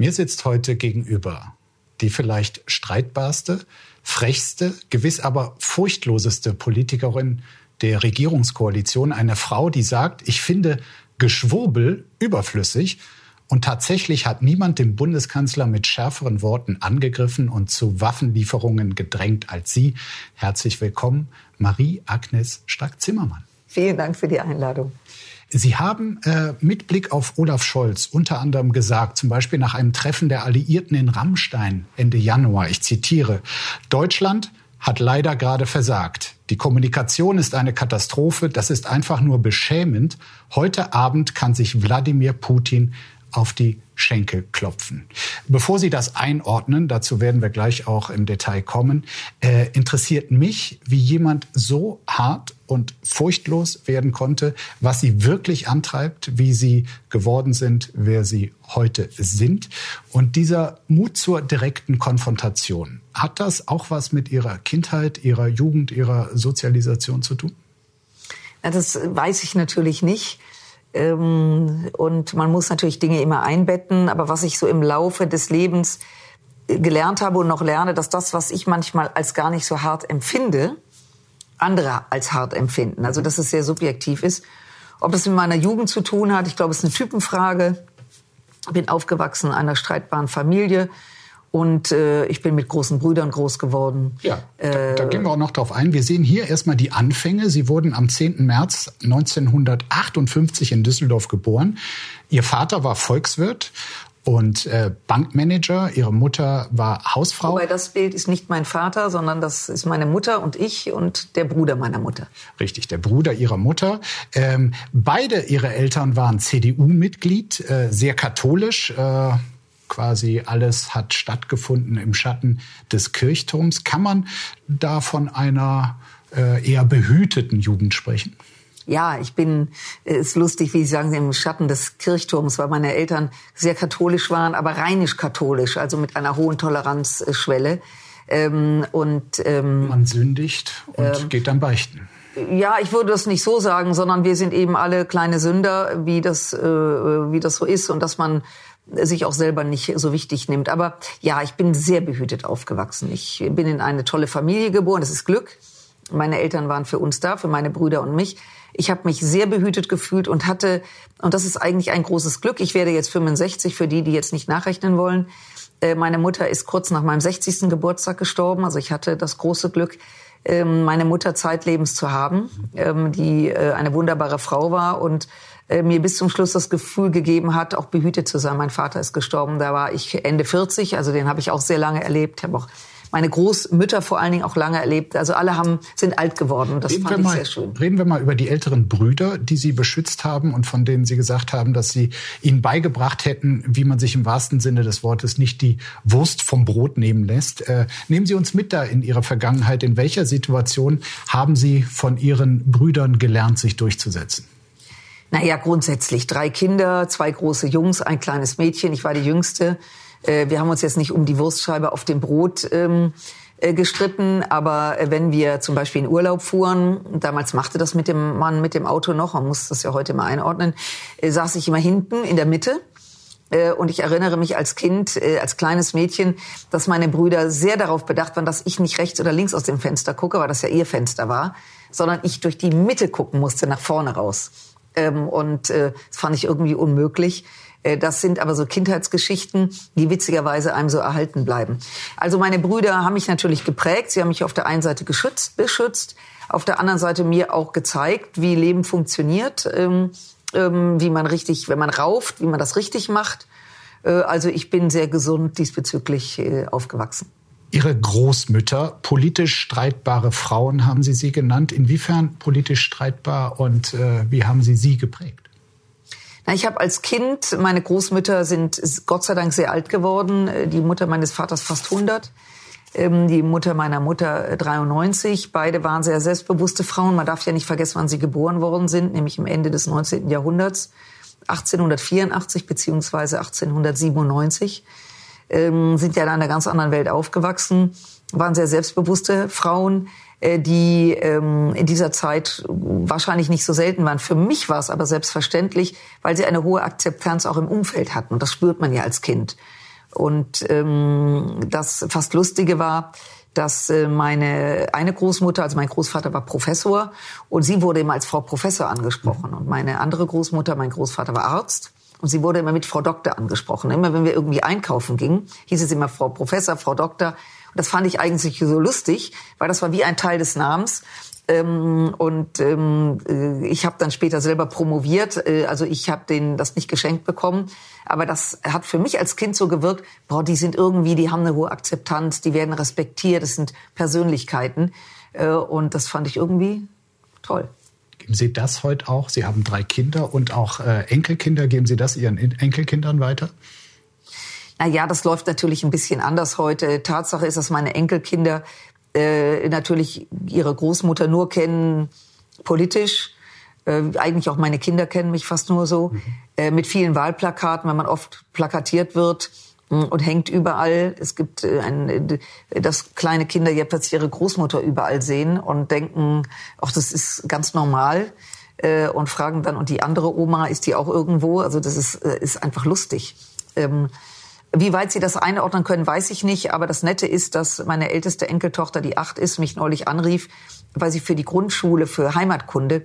Mir sitzt heute gegenüber die vielleicht streitbarste, frechste, gewiss aber furchtloseste Politikerin der Regierungskoalition. Eine Frau, die sagt, ich finde Geschwurbel überflüssig. Und tatsächlich hat niemand den Bundeskanzler mit schärferen Worten angegriffen und zu Waffenlieferungen gedrängt als Sie. Herzlich willkommen, Marie-Agnes Strack-Zimmermann. Vielen Dank für die Einladung. Sie haben äh, mit Blick auf Olaf Scholz unter anderem gesagt, zum Beispiel nach einem Treffen der Alliierten in Rammstein Ende Januar, ich zitiere, Deutschland hat leider gerade versagt. Die Kommunikation ist eine Katastrophe, das ist einfach nur beschämend. Heute Abend kann sich Wladimir Putin auf die Schenkel klopfen. Bevor Sie das einordnen, dazu werden wir gleich auch im Detail kommen, äh, interessiert mich, wie jemand so hart und furchtlos werden konnte, was Sie wirklich antreibt, wie Sie geworden sind, wer Sie heute sind. Und dieser Mut zur direkten Konfrontation, hat das auch was mit Ihrer Kindheit, Ihrer Jugend, Ihrer Sozialisation zu tun? Ja, das weiß ich natürlich nicht. Ähm, und man muss natürlich Dinge immer einbetten. Aber was ich so im Laufe des Lebens gelernt habe und noch lerne, dass das, was ich manchmal als gar nicht so hart empfinde, andere als hart empfinden. Also dass es sehr subjektiv ist. Ob das mit meiner Jugend zu tun hat, ich glaube, es ist eine Typenfrage. Bin aufgewachsen in einer streitbaren Familie. Und äh, ich bin mit großen Brüdern groß geworden. Ja, da, da gehen wir auch noch drauf ein. Wir sehen hier erstmal die Anfänge. Sie wurden am 10. März 1958 in Düsseldorf geboren. Ihr Vater war Volkswirt und äh, Bankmanager. Ihre Mutter war Hausfrau. Wobei das Bild ist nicht mein Vater, sondern das ist meine Mutter und ich und der Bruder meiner Mutter. Richtig, der Bruder ihrer Mutter. Ähm, beide ihre Eltern waren CDU-Mitglied, äh, sehr katholisch. Äh, quasi alles hat stattgefunden im Schatten des Kirchturms. Kann man da von einer äh, eher behüteten Jugend sprechen? Ja, ich bin, äh, ist lustig, wie Sie sagen, im Schatten des Kirchturms, weil meine Eltern sehr katholisch waren, aber rheinisch katholisch, also mit einer hohen Toleranzschwelle. Ähm, und ähm, man sündigt und ähm, geht dann beichten. Ja, ich würde das nicht so sagen, sondern wir sind eben alle kleine Sünder, wie das, äh, wie das so ist und dass man sich auch selber nicht so wichtig nimmt. Aber ja, ich bin sehr behütet aufgewachsen. Ich bin in eine tolle Familie geboren. Das ist Glück. Meine Eltern waren für uns da, für meine Brüder und mich. Ich habe mich sehr behütet gefühlt und hatte, und das ist eigentlich ein großes Glück, ich werde jetzt 65 für die, die jetzt nicht nachrechnen wollen. Äh, meine Mutter ist kurz nach meinem 60. Geburtstag gestorben. Also ich hatte das große Glück, ähm, meine Mutter zeitlebens zu haben, ähm, die äh, eine wunderbare Frau war und mir bis zum Schluss das Gefühl gegeben hat, auch behütet zu sein. Mein Vater ist gestorben, da war ich Ende 40, also den habe ich auch sehr lange erlebt. Ich habe auch meine Großmütter vor allen Dingen auch lange erlebt. Also alle haben, sind alt geworden. Das reden fand ich mal, sehr schön. Reden wir mal über die älteren Brüder, die Sie beschützt haben und von denen Sie gesagt haben, dass Sie ihnen beigebracht hätten, wie man sich im wahrsten Sinne des Wortes nicht die Wurst vom Brot nehmen lässt. Äh, nehmen Sie uns mit da in Ihrer Vergangenheit. In welcher Situation haben Sie von Ihren Brüdern gelernt, sich durchzusetzen? Naja, grundsätzlich drei Kinder, zwei große Jungs, ein kleines Mädchen. Ich war die Jüngste. Äh, wir haben uns jetzt nicht um die Wurstscheibe auf dem Brot ähm, äh, gestritten, aber äh, wenn wir zum Beispiel in Urlaub fuhren, damals machte das mit dem Mann mit dem Auto noch, man muss das ja heute mal einordnen, saß ich immer hinten in der Mitte. Und ich erinnere mich als Kind, als kleines Mädchen, dass meine Brüder sehr darauf bedacht waren, dass ich nicht rechts oder links aus dem Fenster gucke, weil das ja ihr Fenster war, sondern ich durch die Mitte gucken musste, nach vorne raus. Ähm, und äh, das fand ich irgendwie unmöglich. Äh, das sind aber so Kindheitsgeschichten, die witzigerweise einem so erhalten bleiben. Also meine Brüder haben mich natürlich geprägt. Sie haben mich auf der einen Seite geschützt, beschützt, auf der anderen Seite mir auch gezeigt, wie Leben funktioniert, ähm, ähm, wie man richtig, wenn man rauft, wie man das richtig macht. Äh, also ich bin sehr gesund diesbezüglich äh, aufgewachsen. Ihre Großmütter, politisch streitbare Frauen haben Sie sie genannt. Inwiefern politisch streitbar und äh, wie haben Sie sie geprägt? Na, ich habe als Kind, meine Großmütter sind Gott sei Dank sehr alt geworden. Äh, die Mutter meines Vaters fast 100. Ähm, die Mutter meiner Mutter 93. Äh, Beide waren sehr selbstbewusste Frauen. Man darf ja nicht vergessen, wann sie geboren worden sind, nämlich im Ende des 19. Jahrhunderts, 1884 beziehungsweise 1897 ähm, sind ja in einer ganz anderen Welt aufgewachsen, waren sehr selbstbewusste Frauen, äh, die ähm, in dieser Zeit wahrscheinlich nicht so selten waren. Für mich war es aber selbstverständlich, weil sie eine hohe Akzeptanz auch im Umfeld hatten. Und das spürt man ja als Kind. Und ähm, das fast Lustige war, dass äh, meine eine Großmutter, also mein Großvater war Professor und sie wurde immer als Frau Professor angesprochen. Und meine andere Großmutter, mein Großvater war Arzt. Und sie wurde immer mit Frau Doktor angesprochen. Immer wenn wir irgendwie einkaufen gingen, hieß es immer Frau Professor, Frau Doktor. Und das fand ich eigentlich so lustig, weil das war wie ein Teil des Namens. Ähm, und ähm, äh, ich habe dann später selber promoviert. Äh, also ich habe denen das nicht geschenkt bekommen. Aber das hat für mich als Kind so gewirkt, boah, die sind irgendwie, die haben eine hohe Akzeptanz, die werden respektiert, das sind Persönlichkeiten. Äh, und das fand ich irgendwie toll. Geben Sie das heute auch? Sie haben drei Kinder und auch äh, Enkelkinder. Geben Sie das Ihren Enkelkindern weiter? Na ja, das läuft natürlich ein bisschen anders heute. Tatsache ist, dass meine Enkelkinder äh, natürlich ihre Großmutter nur kennen politisch. Äh, eigentlich auch meine Kinder kennen mich fast nur so. Mhm. Äh, mit vielen Wahlplakaten, wenn man oft plakatiert wird und hängt überall. Es gibt äh, ein, dass kleine Kinder ja plötzlich ihre Großmutter überall sehen und denken, ach, das ist ganz normal. Äh, und fragen dann, und die andere Oma, ist die auch irgendwo? Also das ist, äh, ist einfach lustig. Ähm, wie weit Sie das einordnen können, weiß ich nicht. Aber das Nette ist, dass meine älteste Enkeltochter, die acht ist, mich neulich anrief, weil sie für die Grundschule für Heimatkunde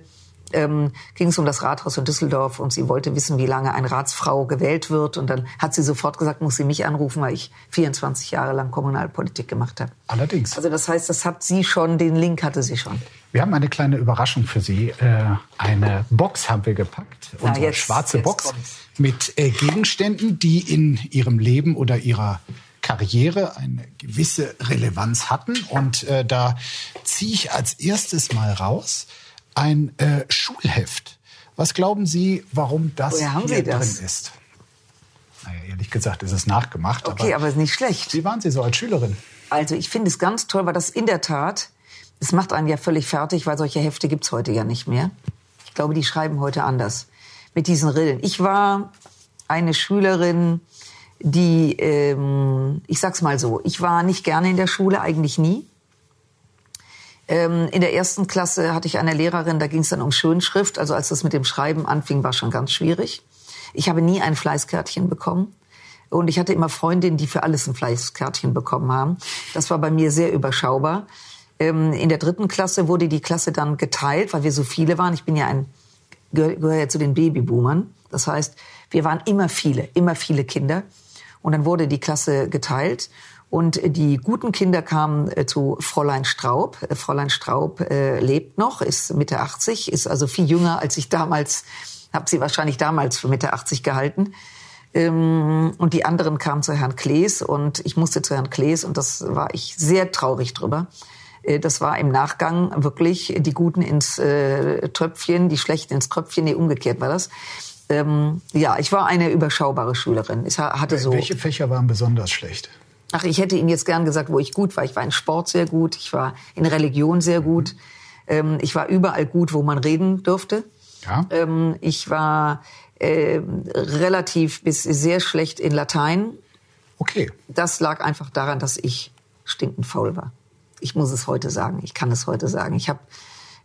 ähm, ging es um das Rathaus in Düsseldorf und sie wollte wissen, wie lange eine Ratsfrau gewählt wird. Und dann hat sie sofort gesagt, muss sie mich anrufen, weil ich 24 Jahre lang Kommunalpolitik gemacht habe. Allerdings. Also das heißt, das hat sie schon, den Link hatte sie schon. Wir haben eine kleine Überraschung für Sie. Äh, eine Box haben wir gepackt, Na, unsere jetzt- schwarze jetzt Box kommt's. mit äh, Gegenständen, die in Ihrem Leben oder Ihrer Karriere eine gewisse Relevanz hatten. Und äh, da ziehe ich als erstes mal raus ein äh, Schulheft. Was glauben Sie, warum das Woher haben hier Sie das? drin ist? Naja, ehrlich gesagt ist es nachgemacht. Okay, aber ist nicht schlecht. wie waren Sie so als Schülerin? Also ich finde es ganz toll, weil das in der Tat, es macht einen ja völlig fertig, weil solche Hefte gibt's heute ja nicht mehr. Ich glaube, die schreiben heute anders mit diesen Rillen. Ich war eine Schülerin, die, ähm, ich sag's mal so, ich war nicht gerne in der Schule, eigentlich nie. Ähm, in der ersten Klasse hatte ich eine Lehrerin, da ging es dann um Schönschrift. Also als das mit dem Schreiben anfing, war schon ganz schwierig. Ich habe nie ein Fleißkärtchen bekommen. Und ich hatte immer Freundinnen, die für alles ein Fleißkärtchen bekommen haben. Das war bei mir sehr überschaubar. Ähm, in der dritten Klasse wurde die Klasse dann geteilt, weil wir so viele waren. Ich bin ja ein, gehöre gehör ja zu den Babyboomern. Das heißt, wir waren immer viele, immer viele Kinder. Und dann wurde die Klasse geteilt. Und die guten Kinder kamen äh, zu Fräulein Straub. Äh, Fräulein Straub äh, lebt noch, ist Mitte 80, ist also viel jünger als ich damals, habe sie wahrscheinlich damals für Mitte 80 gehalten. Ähm, und die anderen kamen zu Herrn Klees und ich musste zu Herrn Klees und das war ich sehr traurig drüber. Äh, Das war im Nachgang wirklich die Guten ins äh, Tröpfchen, die Schlechten ins Kröpfchen. Nee, umgekehrt war das. Ähm, ja, ich war eine überschaubare Schülerin. Ich ha- hatte so. Welche Fächer waren besonders schlecht? Ach, ich hätte Ihnen jetzt gern gesagt, wo ich gut war. Ich war in Sport sehr gut, ich war in Religion sehr gut. Ähm, ich war überall gut, wo man reden durfte. Ja. Ähm, ich war ähm, relativ bis sehr schlecht in Latein. Okay. Das lag einfach daran, dass ich stinkend faul war. Ich muss es heute sagen. Ich kann es heute sagen. Ich habe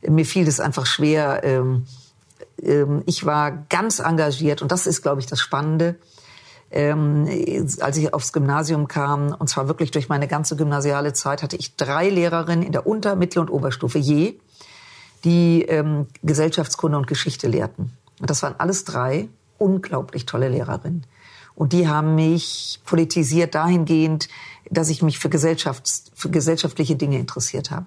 mir fiel das einfach schwer. Ähm, ähm, ich war ganz engagiert und das ist, glaube ich, das Spannende. Ähm, als ich aufs Gymnasium kam, und zwar wirklich durch meine ganze gymnasiale Zeit, hatte ich drei Lehrerinnen in der Unter-, Mittel- und Oberstufe je, die ähm, Gesellschaftskunde und Geschichte lehrten. Und das waren alles drei unglaublich tolle Lehrerinnen. Und die haben mich politisiert dahingehend, dass ich mich für, Gesellschafts-, für gesellschaftliche Dinge interessiert habe.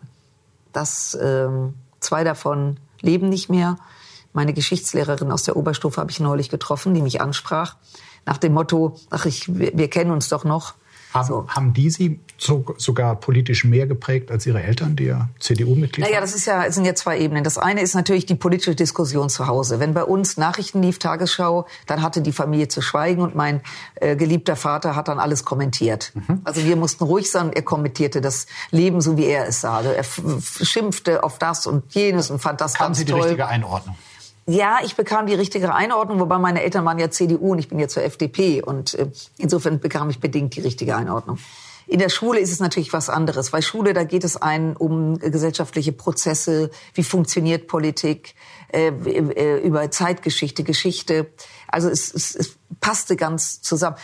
Das, ähm, zwei davon leben nicht mehr. Meine Geschichtslehrerin aus der Oberstufe habe ich neulich getroffen, die mich ansprach nach dem Motto, ach, ich, wir, kennen uns doch noch. Haben, So. haben die Sie so, sogar politisch mehr geprägt als Ihre Eltern, die ja CDU-Mitglied Naja, waren? das ist ja, es sind ja zwei Ebenen. Das eine ist natürlich die politische Diskussion zu Hause. Wenn bei uns Nachrichten lief, Tagesschau, dann hatte die Familie zu schweigen und mein äh, geliebter Vater hat dann alles kommentiert. Mhm. Also wir mussten ruhig sein er kommentierte das Leben so, wie er es sah. Also er schimpfte auf das und jenes und fand das Haben ganz Sie die toll. richtige Einordnung? Ja, ich bekam die richtige Einordnung, wobei meine Eltern waren ja CDU und ich bin ja zur FDP und äh, insofern bekam ich bedingt die richtige Einordnung. In der Schule ist es natürlich was anderes, weil Schule, da geht es ein um gesellschaftliche Prozesse, wie funktioniert Politik, äh, äh, über Zeitgeschichte, Geschichte. Also es, es, es passte ganz zusammen.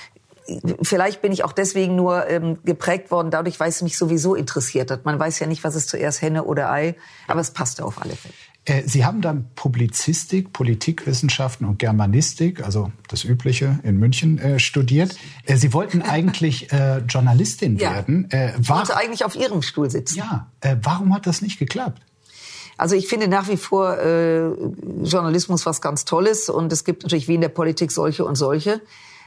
vielleicht bin ich auch deswegen nur ähm, geprägt worden, dadurch, weil es mich sowieso interessiert hat. Man weiß ja nicht, was ist zuerst Henne oder Ei, aber es passte auf alle Fälle. Äh, Sie haben dann Publizistik, Politikwissenschaften und Germanistik, also das Übliche in München, äh, studiert. Äh, Sie wollten eigentlich äh, Journalistin Ja. werden. Äh, Ich wollte eigentlich auf Ihrem Stuhl sitzen. ja, äh, warum hat das nicht geklappt? Also ich finde nach wie vor äh, Journalismus was ganz Tolles und es gibt natürlich wie in der Politik solche und solche.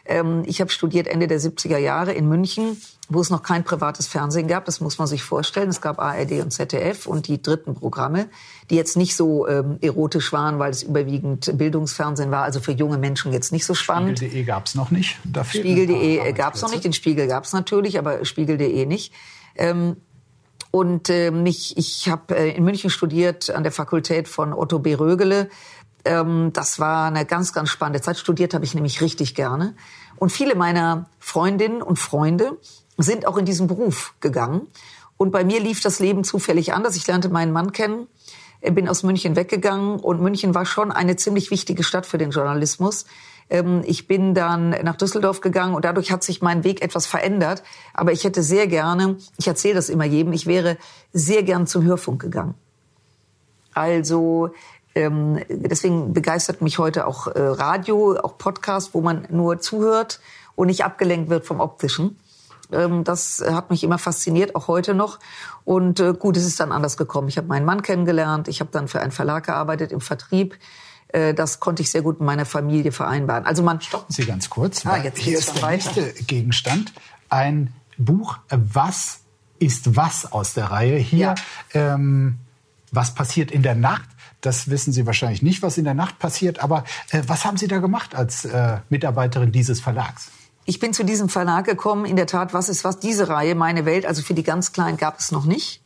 Ähm, ich habe studiert Ende der 70er Jahre in München, wo es noch kein privates Fernsehen gab. Das muss man sich vorstellen. Es gab ARD und ZDF und die dritten Programme, die jetzt nicht so ähm, erotisch waren, weil es überwiegend Bildungsfernsehen war. Also für junge Menschen jetzt nicht so spannend. Spiegel.de gab es noch nicht. Spiegel.de gab es noch nicht, den Spiegel gab es natürlich, aber Spiegel.de nicht. Ähm, und äh, mich, ich habe äh, in München studiert an der Fakultät von Otto B. Rögele. Ähm, das war eine ganz, ganz spannende Zeit. Studiert habe ich nämlich richtig gerne. Und viele meiner Freundinnen und Freunde sind auch in diesen Beruf gegangen. Und bei mir lief das Leben zufällig anders. Ich lernte meinen Mann kennen, bin aus München weggegangen und München war schon eine ziemlich wichtige Stadt für den Journalismus. Ähm, Ich bin dann nach Düsseldorf gegangen und dadurch hat sich mein Weg etwas verändert. Aber ich hätte sehr gerne, ich erzähle das immer jedem, ich wäre sehr gern zum Hörfunk gegangen. Also ähm, deswegen begeistert mich heute auch äh, Radio, auch Podcast, wo man nur zuhört und nicht abgelenkt wird vom Optischen. Ähm, das hat mich immer fasziniert, auch heute noch. Und äh, gut, es ist dann anders gekommen. Ich habe meinen Mann kennengelernt, ich habe dann für einen Verlag gearbeitet im Vertrieb. Äh, das konnte ich sehr gut mit meiner Familie vereinbaren. Also man Stoppen Sie ganz kurz. Ah, jetzt hier ist der weiter. nächste Gegenstand. Ein Buch, äh, was ist was aus der Reihe. Hier, ähm, was passiert in der Nacht? Das wissen Sie wahrscheinlich nicht, was in der Nacht passiert. Aber äh, was haben Sie da gemacht als äh, Mitarbeiterin dieses Verlags? Ich bin zu diesem Verlag gekommen. In der Tat, was ist was? Diese Reihe, meine Welt, also für die ganz Kleinen gab es noch nicht.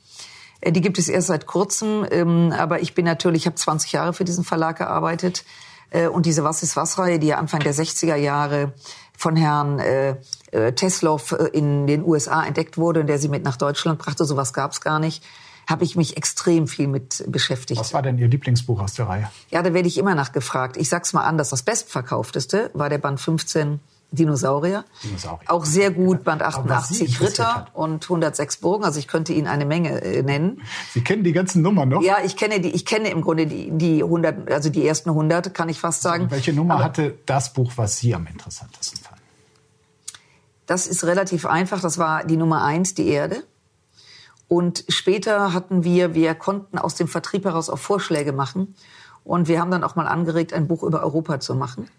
Äh, Die gibt es erst seit kurzem. ähm, Aber ich bin natürlich, ich habe 20 Jahre für diesen Verlag gearbeitet. Äh, Und diese Was ist was Reihe, die ja Anfang der 60er Jahre von Herrn äh, äh, Teslow äh, in den USA entdeckt wurde und der sie mit nach Deutschland brachte, sowas gab es gar nicht, habe ich mich extrem viel mit beschäftigt. Was war denn Ihr Lieblingsbuch aus der Reihe? Ja, da werde ich immer nachgefragt. Ich sag's mal anders. Das bestverkaufteste war der Band 15 Dinosaurier. Dinosaurier. Auch sehr gut, Band Aber was Sie 88 interessiert Ritter und 106 Burgen. Also ich könnte Ihnen eine Menge äh, nennen. Sie kennen die ganzen Nummern noch? Ja, ich kenne die, ich kenne im Grunde die, die 100, also die ersten 100, kann ich fast sagen. Welche Nummer Aber hatte das Buch, was Sie am interessantesten fanden? Das ist relativ einfach. Das war die Nummer eins, die Erde. Und später hatten wir, wir konnten aus dem Vertrieb heraus auch Vorschläge machen. Und wir haben dann auch mal angeregt, ein Buch über Europa zu machen,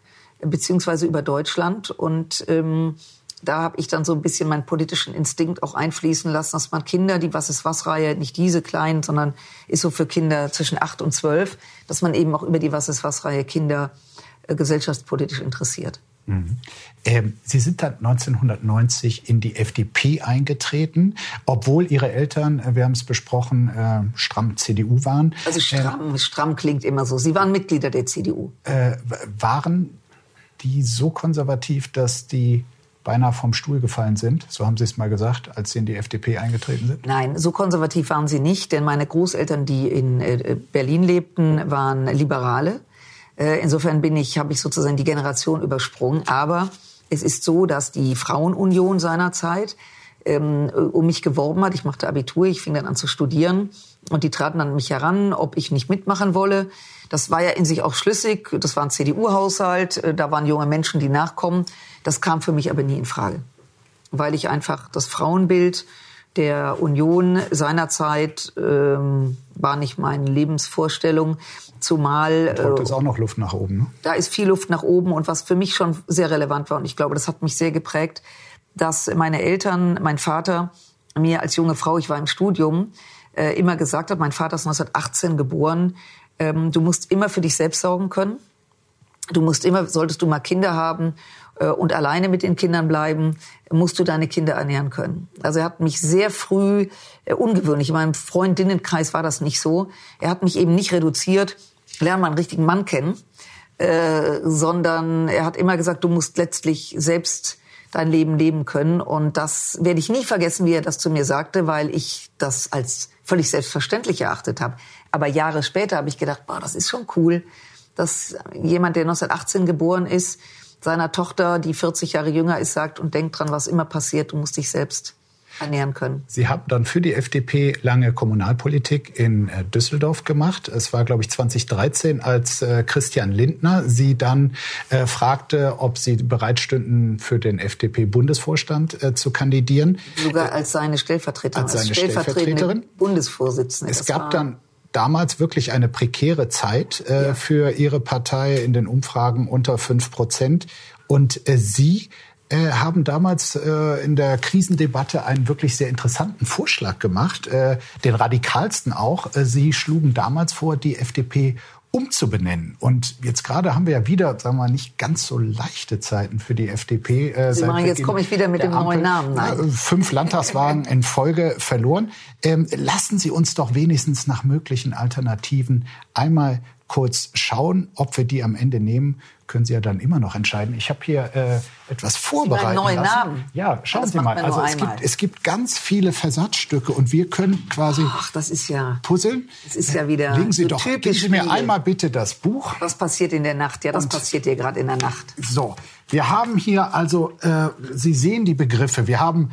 beziehungsweise über Deutschland. Und ähm, da habe ich dann so ein bisschen meinen politischen Instinkt auch einfließen lassen, dass man Kinder, die Was ist was Reihe, nicht diese kleinen, sondern ist so für Kinder zwischen acht und zwölf, dass man eben auch über die Was ist was Reihe Kinder äh, gesellschaftspolitisch interessiert. Ähm, Sie sind dann 1990 in die FDP eingetreten, obwohl Ihre Eltern, äh, wir haben es besprochen, äh, stramm CDU waren. Also stramm, stramm klingt immer so. Sie waren Mitglieder der CDU. Äh, waren die so konservativ, dass die beinahe vom Stuhl gefallen sind? So haben Sie es mal gesagt, als Sie in die FDP eingetreten sind. Nein, so konservativ waren sie nicht, denn meine Großeltern, die in äh, Berlin lebten, waren Liberale. Äh, Insofern bin ich, habe ich sozusagen die Generation übersprungen. Aber es ist so, dass die Frauenunion seinerzeit ähm, um mich geworben hat. Ich machte Abitur, ich fing dann an zu studieren und die traten an mich heran, ob ich nicht mitmachen wolle. Das war ja in sich auch schlüssig. Das war ein CDU-Haushalt, äh, da waren junge Menschen, die nachkommen. Das kam für mich aber nie in Frage, weil ich einfach das Frauenbild der Union seinerzeit ähm, war nicht meine Lebensvorstellung, zumal Heute äh, ist auch noch Luft nach oben. Ne? da ist viel Luft nach oben und was für mich schon sehr relevant war und ich glaube, das hat mich sehr geprägt, dass meine Eltern, mein Vater mir als junge Frau, ich war im Studium, äh, immer gesagt hat, mein Vater ist 1918 geboren, ähm, du musst immer für dich selbst sorgen können. Du musst immer, solltest du mal Kinder haben und alleine mit den Kindern bleiben, musst du deine Kinder ernähren können. Also er hat mich sehr früh, äh, ungewöhnlich, in meinem Freundinnenkreis war das nicht so, er hat mich eben nicht reduziert, lern mal einen richtigen Mann kennen, äh, sondern er hat immer gesagt, du musst letztlich selbst dein Leben leben können. Und das werde ich nie vergessen, wie er das zu mir sagte, weil ich das als völlig selbstverständlich erachtet habe. Aber Jahre später habe ich gedacht, boah, das ist schon cool, dass jemand, der 1918 geboren ist, seiner Tochter, die 40 Jahre jünger ist, sagt und denkt dran, was immer passiert, du musst dich selbst ernähren können. Sie haben dann für die FDP lange Kommunalpolitik in äh, Düsseldorf gemacht. Es war, glaube ich, 2013, als äh, Christian Lindner Sie dann äh, fragte, ob Sie bereit stünden, für den FDP-Bundesvorstand äh, zu kandidieren. Sogar als seine Stellvertreterin, als, seine Stellvertreterin. Bundesvorsitzende. Es das gab dann damals wirklich eine prekäre Zeit äh, ja. für Ihre Partei in den Umfragen unter fünf Prozent. Und äh, Sie äh, haben damals äh, in der Krisendebatte einen wirklich sehr interessanten Vorschlag gemacht, äh, den radikalsten auch. Äh, Sie schlugen damals vor, die FDP umzubenennen. Und jetzt gerade haben wir ja wieder, sagen wir mal, nicht ganz so leichte Zeiten für die FDP. Äh, Sie machen, jetzt komme ich wieder mit dem Ampel, neuen Namen. Nein. Fünf Landtagswagen in Folge verloren. Ähm, lassen Sie uns doch wenigstens nach möglichen Alternativen einmal kurz schauen, ob wir die am Ende nehmen können Sie ja dann immer noch entscheiden. Ich habe hier äh, etwas vorbereitet. Neuen lassen. Namen. Ja, schauen das Sie mal. Also es gibt, es gibt ganz viele Versatzstücke und wir können quasi Ach, das ist ja puzzeln. Das ist ja wieder Legen Sie so doch, geben Sie mir einmal bitte das Buch. Was passiert in der Nacht? Ja, das und passiert hier gerade in der Nacht. So, wir haben hier also, äh, Sie sehen die Begriffe. Wir haben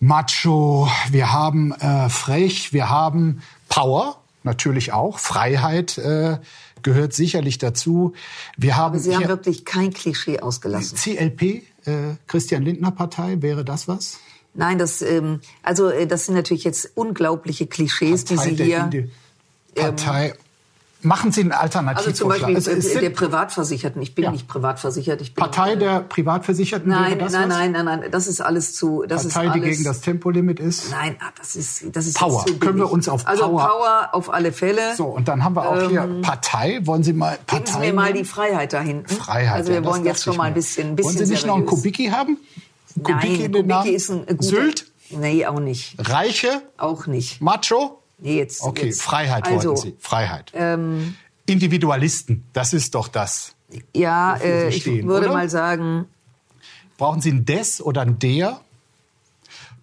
Macho, wir haben äh, frech, wir haben Power natürlich auch, Freiheit. Äh, gehört sicherlich dazu. Wir haben Aber Sie haben wirklich kein Klischee ausgelassen. CLP, äh, Christian Lindner Partei, wäre das was? Nein, das ähm, also äh, das sind natürlich jetzt unglaubliche Klischees, Partei die Sie hier. Partei ähm, Machen Sie einen Alternativvorschlag. Also zum Beispiel der Privatversicherten. Ich bin ja. nicht privatversichert. Ich bin Partei der Privatversicherten nein, das nein, nein, nein, nein, Das ist alles zu. Das Partei, ist alles, die gegen das Tempolimit ist. Nein, ah, das ist das ist Power. Zu Können wir uns auf also Power? Also Power auf alle Fälle. So und dann haben wir auch ähm, hier Partei. Wollen Sie mal Partei? Geben Sie mir mal die Freiheit da hinten. Freiheit. Also wir ja, wollen jetzt schon mal ein bisschen, ein bisschen Wollen Sie nicht seriös. noch einen Kubicki haben? Kubicki Nein, Kubicki ist ein guter. Sylt? Nee, auch nicht. Reiche? Auch nicht. Macho? Nee, jetzt. Okay, jetzt. Freiheit also, wollten Sie. Freiheit. Ähm, Individualisten, das ist doch das. Ja, äh, ich stehen, würde oder? mal sagen. Brauchen Sie ein Des oder ein Der?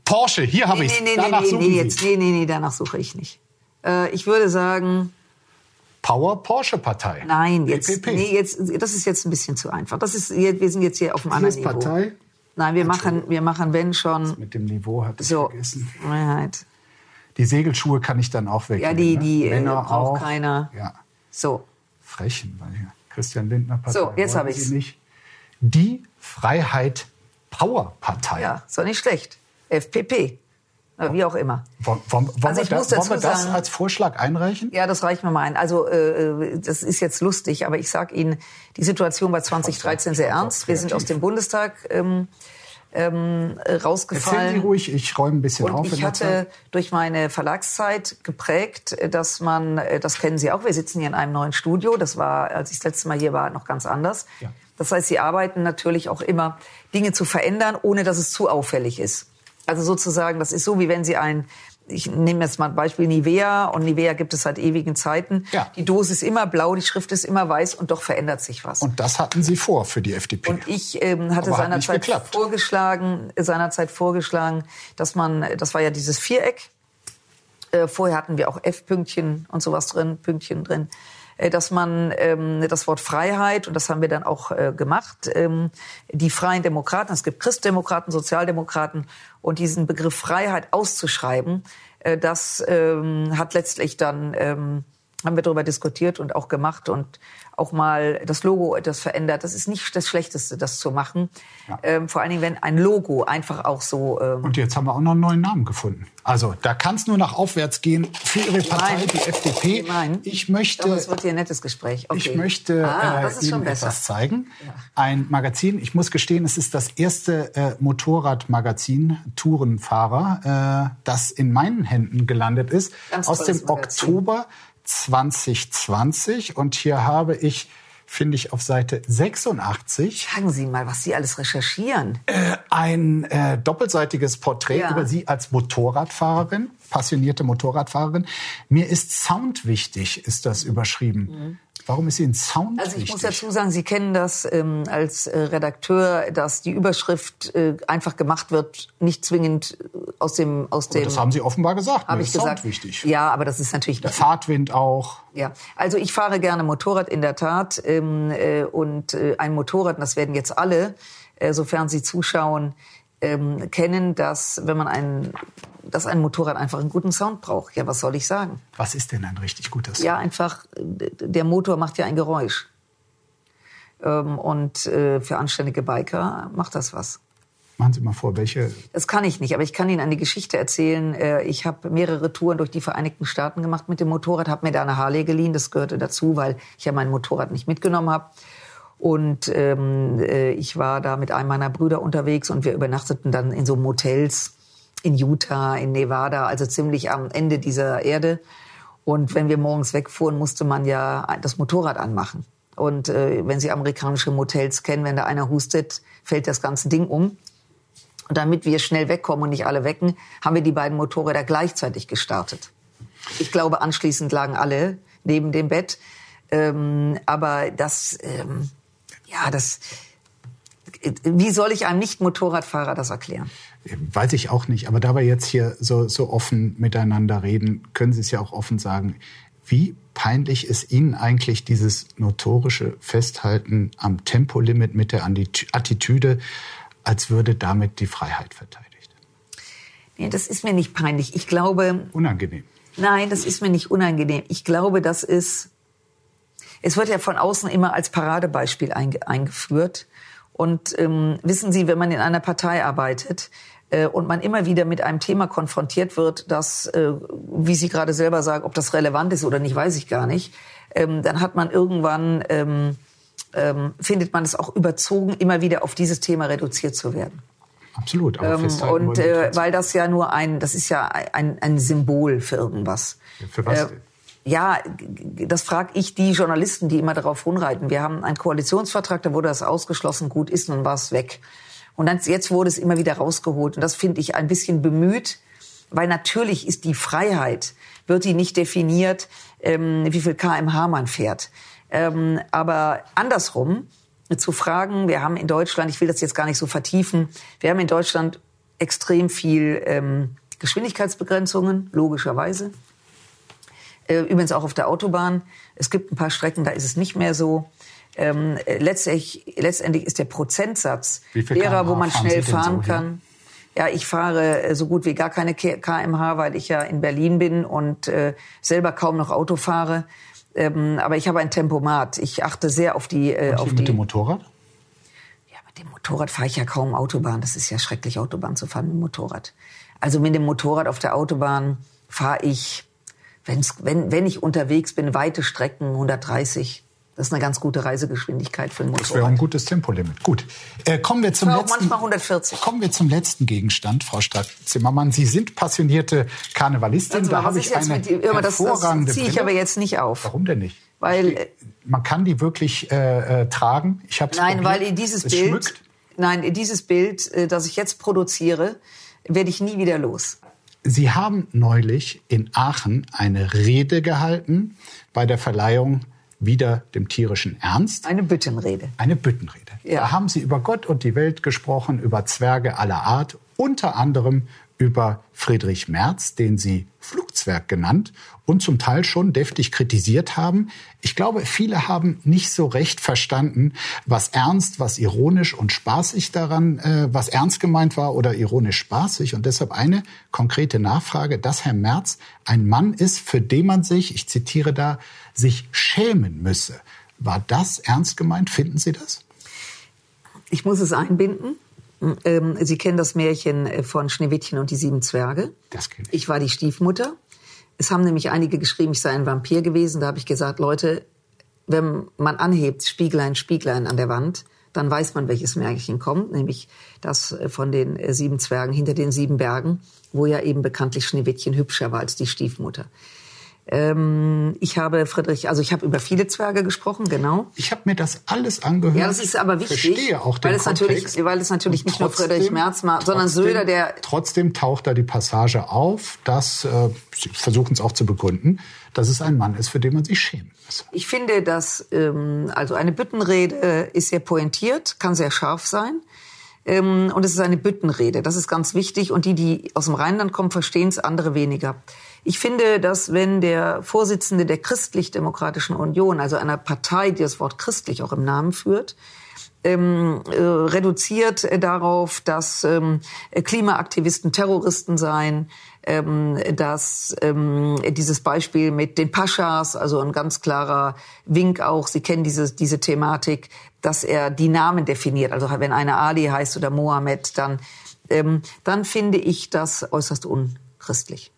Porsche, hier habe ich nee, nee, danach nee, nee, jetzt, nee, nee, nee, danach suche ich nicht. Äh, ich würde sagen. Power Porsche Partei. Nein, jetzt, nee, jetzt, das ist jetzt ein bisschen zu einfach. Das ist, wir sind jetzt hier auf einem anderen Niveau. Partei? Nein, wir machen, wir machen, wenn schon. Das mit dem Niveau hat ich so, vergessen. Freiheit. Die Segelschuhe kann ich dann auch wegnehmen. Ja, die, die ne? Männer braucht auch. keiner. Ja. So. Frechen, weil Christian Lindner Partei. So, jetzt habe ich nicht. Die Freiheit Power Partei. Ja, ist doch nicht schlecht. FPP. Wie auch immer. Wollen, wollen, also ich wir, da, wollen wir das sagen, als Vorschlag einreichen? Ja, das reichen wir mal ein. Also äh, das ist jetzt lustig, aber ich sage Ihnen, die Situation war 2013 sehr ernst. Wir sind aus dem Bundestag ähm, ähm, rausgefallen. Erzählen Sie ruhig, ich räume ein bisschen und auf. Ich hatte durch meine Verlagszeit geprägt, dass man, äh, das kennen Sie auch, wir sitzen hier in einem neuen Studio. Das war, als ich das letzte Mal hier war, noch ganz anders. Ja. Das heißt, Sie arbeiten natürlich auch immer, Dinge zu verändern, ohne dass es zu auffällig ist. Also sozusagen, das ist so, wie wenn Sie ein ich nehme jetzt mal ein Beispiel Nivea und Nivea gibt es seit ewigen Zeiten. Ja. Die Dose ist immer blau, die Schrift ist immer weiß und doch verändert sich was. Und das hatten Sie vor für die FDP. Und ich ähm, hatte seinerzeit hat vorgeschlagen, seinerzeit vorgeschlagen, dass man, das war ja dieses Viereck. Äh, vorher hatten wir auch F-Pünktchen und sowas drin, Pünktchen drin dass man ähm, das Wort Freiheit, und das haben wir dann auch äh, gemacht, ähm, die freien Demokraten, es gibt Christdemokraten, Sozialdemokraten, und diesen Begriff Freiheit auszuschreiben, äh, das ähm, hat letztlich dann, ähm, haben wir darüber diskutiert und auch gemacht und auch mal das Logo etwas verändert. Das ist nicht das Schlechteste, das zu machen. Ja. Ähm, vor allen Dingen, wenn ein Logo einfach auch so. Ähm und jetzt haben wir auch noch einen neuen Namen gefunden. Also da kann es nur nach aufwärts gehen für Ihre Partei, Nein. die FDP. Nein. Ich möchte. Doch, das wird hier ein nettes Gespräch. Okay. Ich möchte ah, äh, Ihnen etwas zeigen. Ja. Ein Magazin. Ich muss gestehen, es ist das erste äh, Motorradmagazin Tourenfahrer, äh, das in meinen Händen gelandet ist, Ganz aus dem Magazin. Oktober 2020. Und hier habe ich finde ich auf Seite 86. Sagen Sie mal, was Sie alles recherchieren. Äh, ein äh, doppelseitiges Porträt ja. über Sie als Motorradfahrerin, passionierte Motorradfahrerin. Mir ist Sound wichtig, ist das überschrieben. Mhm. Warum ist Ihnen Sound Also ich wichtig? muss dazu sagen, Sie kennen das ähm, als äh, Redakteur, dass die Überschrift äh, einfach gemacht wird, nicht zwingend äh, aus dem aus dem. das haben Sie offenbar gesagt. habe ich Sound gesagt. wichtig. Ja, aber das ist natürlich Der Fahrtwind auch. Ja, also ich fahre gerne Motorrad in der Tat ähm, äh, und äh, ein Motorrad, und das werden jetzt alle, äh, sofern sie zuschauen, ähm, kennen, dass wenn man ein, dass ein Motorrad einfach einen guten Sound braucht. Ja, was soll ich sagen? Was ist denn ein richtig guter Sound? Ja, einfach der Motor macht ja ein Geräusch ähm, und äh, für anständige Biker macht das was. Machen Sie mal vor, welche Das kann ich nicht, aber ich kann Ihnen eine Geschichte erzählen. Äh, Ich habe mehrere Touren durch die Vereinigten Staaten gemacht mit dem Motorrad, habe mir da eine Harley geliehen. Das gehörte dazu, weil ich ja mein Motorrad nicht mitgenommen habe. Und ähm, äh, ich war da mit einem meiner Brüder unterwegs und wir übernachteten dann in so Motels in Utah, in Nevada, also ziemlich am Ende dieser Erde. Und wenn wir morgens wegfuhren, musste man ja das Motorrad anmachen. Und äh, wenn Sie amerikanische Motels kennen, wenn da einer hustet, fällt das ganze Ding um. Und damit wir schnell wegkommen und nicht alle wecken, haben wir die beiden Motorräder gleichzeitig gestartet. Ich glaube, anschließend lagen alle neben dem Bett. Ähm, aber das, ähm, ja, das, wie soll ich einem Nicht-Motorradfahrer das erklären? Weiß ich auch nicht. Aber da wir jetzt hier so, so offen miteinander reden, können Sie es ja auch offen sagen. Wie peinlich ist Ihnen eigentlich dieses notorische Festhalten am Tempolimit mit der Attitüde, als würde damit die Freiheit verteidigt? Nee, das ist mir nicht peinlich. Ich glaube, Unangenehm. Nein, das ist mir nicht unangenehm. Ich glaube, das ist, es wird ja von außen immer als Paradebeispiel einge, eingeführt. Und ähm, wissen Sie, wenn man in einer Partei arbeitet äh, und man immer wieder mit einem Thema konfrontiert wird, das, äh, wie Sie gerade selber sagen, ob das relevant ist oder nicht, weiß ich gar nicht, ähm, dann hat man irgendwann, ähm, ähm, findet man es auch überzogen, immer wieder auf dieses Thema reduziert zu werden. Absolut. Aber Ähm, und äh, weil das ja nur ein, das ist ja ein, ein Symbol für irgendwas. Für was Äh? Ja, das frage ich die Journalisten, die immer darauf rumreiten. Wir haben einen Koalitionsvertrag, da wurde das ausgeschlossen, gut ist, nun war es weg. Und dann, jetzt wurde es immer wieder rausgeholt. Und das finde ich ein bisschen bemüht, weil natürlich ist die Freiheit, wird die nicht definiert, ähm, wie viel kmh man fährt. Ähm, aber andersrum, zu fragen, wir haben in Deutschland, ich will das jetzt gar nicht so vertiefen, wir haben in Deutschland extrem viel ähm, Geschwindigkeitsbegrenzungen, logischerweise. Äh, Übrigens auch auf der Autobahn. Es gibt ein paar Strecken, da ist es nicht mehr so. Ähm, äh, letztendlich, letztendlich ist der Prozentsatz derer, wo man schnell fahren so kann. Ja, ich fahre äh, so gut wie gar keine kmh, weil ich ja in Berlin bin und äh, selber kaum noch Auto fahre. Ähm, aber ich habe ein Tempomat. Ich achte sehr auf die, äh, auf hier die mit dem Motorrad? ja, mit dem Motorrad fahre ich ja kaum Autobahn. Das ist ja schrecklich, Autobahn zu fahren mit dem Motorrad. Also mit dem Motorrad auf der Autobahn fahre ich, wenn's, wenn, wenn ich unterwegs bin, weite Strecken 130. Das ist eine ganz gute Reisegeschwindigkeit für ein Das wäre Motorrad. ein gutes Tempolimit. Gut. Äh, kommen wir zum letzten. manchmal 140. Kommen wir zum letzten Gegenstand, Frau Strack-Zimmermann. Sie sind passionierte Karnevalistin. Also, da habe ich eine die- Irma, das, das hervorragende ziehe ich Brille. aber jetzt nicht auf. Warum denn nicht? Weil, äh, Man kann die wirklich äh, äh, tragen. Ich habe nein, weil in dieses es Bild, Schmückt. nein, in dieses Bild, äh, das ich jetzt produziere, werde ich nie wieder los. Sie haben neulich in Aachen eine Rede gehalten bei der Verleihung wieder dem tierischen Ernst. Eine Büttenrede. Eine Büttenrede. Ja. Da haben Sie über Gott und die Welt gesprochen, über Zwerge aller Art, unter anderem über Friedrich Merz, den Sie Flugzwerg genannt und zum Teil schon deftig kritisiert haben. Ich glaube, viele haben nicht so recht verstanden, was ernst, was ironisch und spaßig daran, äh, was ernst gemeint war oder ironisch spaßig. Und deshalb eine konkrete Nachfrage, dass Herr Merz ein Mann ist, für den man sich, ich zitiere da, sich schämen müsse. War das ernst gemeint? Finden Sie das? Ich muss es einbinden. Ähm, Sie kennen das Märchen äh, von Schneewittchen und die sieben Zwerge. Das kenne ich. Ich war die Stiefmutter. Es haben nämlich einige geschrieben, ich sei ein Vampir gewesen. Da habe ich gesagt, Leute, wenn man anhebt, Spieglein, Spieglein an der Wand, dann weiß man, welches Märchen kommt, nämlich das äh, von den äh, sieben Zwergen hinter den sieben Bergen, wo ja eben bekanntlich Schneewittchen hübscher war als die Stiefmutter. Ähm, ich habe Friedrich, also ich habe über viele Zwerge gesprochen, genau. Ich habe mir das alles angehört. Ja, das ist aber wichtig, Verstehe auch den weil es natürlich, weil es natürlich nicht nur Friedrich Merz macht, sondern trotzdem, Söder, der trotzdem taucht da die Passage auf, dass äh, Sie versuchen es auch zu begründen, dass es ein Mann ist, für den man sich schämen muss. Ich finde, dass ähm, also eine Büttenrede ist sehr pointiert, kann sehr scharf sein. Ähm, und es ist eine Büttenrede. Das ist ganz wichtig. Und die, die aus dem Rheinland kommen, verstehen es, andere weniger. Ich finde, dass wenn der Vorsitzende der Christlich-Demokratischen Union, also einer Partei, die das Wort christlich auch im Namen führt, ähm, äh, reduziert äh, darauf, dass ähm, Klimaaktivisten Terroristen seien, ähm, dass ähm, dieses Beispiel mit den Paschas, also ein ganz klarer Wink auch, Sie kennen diese, diese Thematik, dass er die Namen definiert. Also wenn einer Ali heißt oder Mohammed, dann, ähm, dann finde ich das äußerst unchristlich.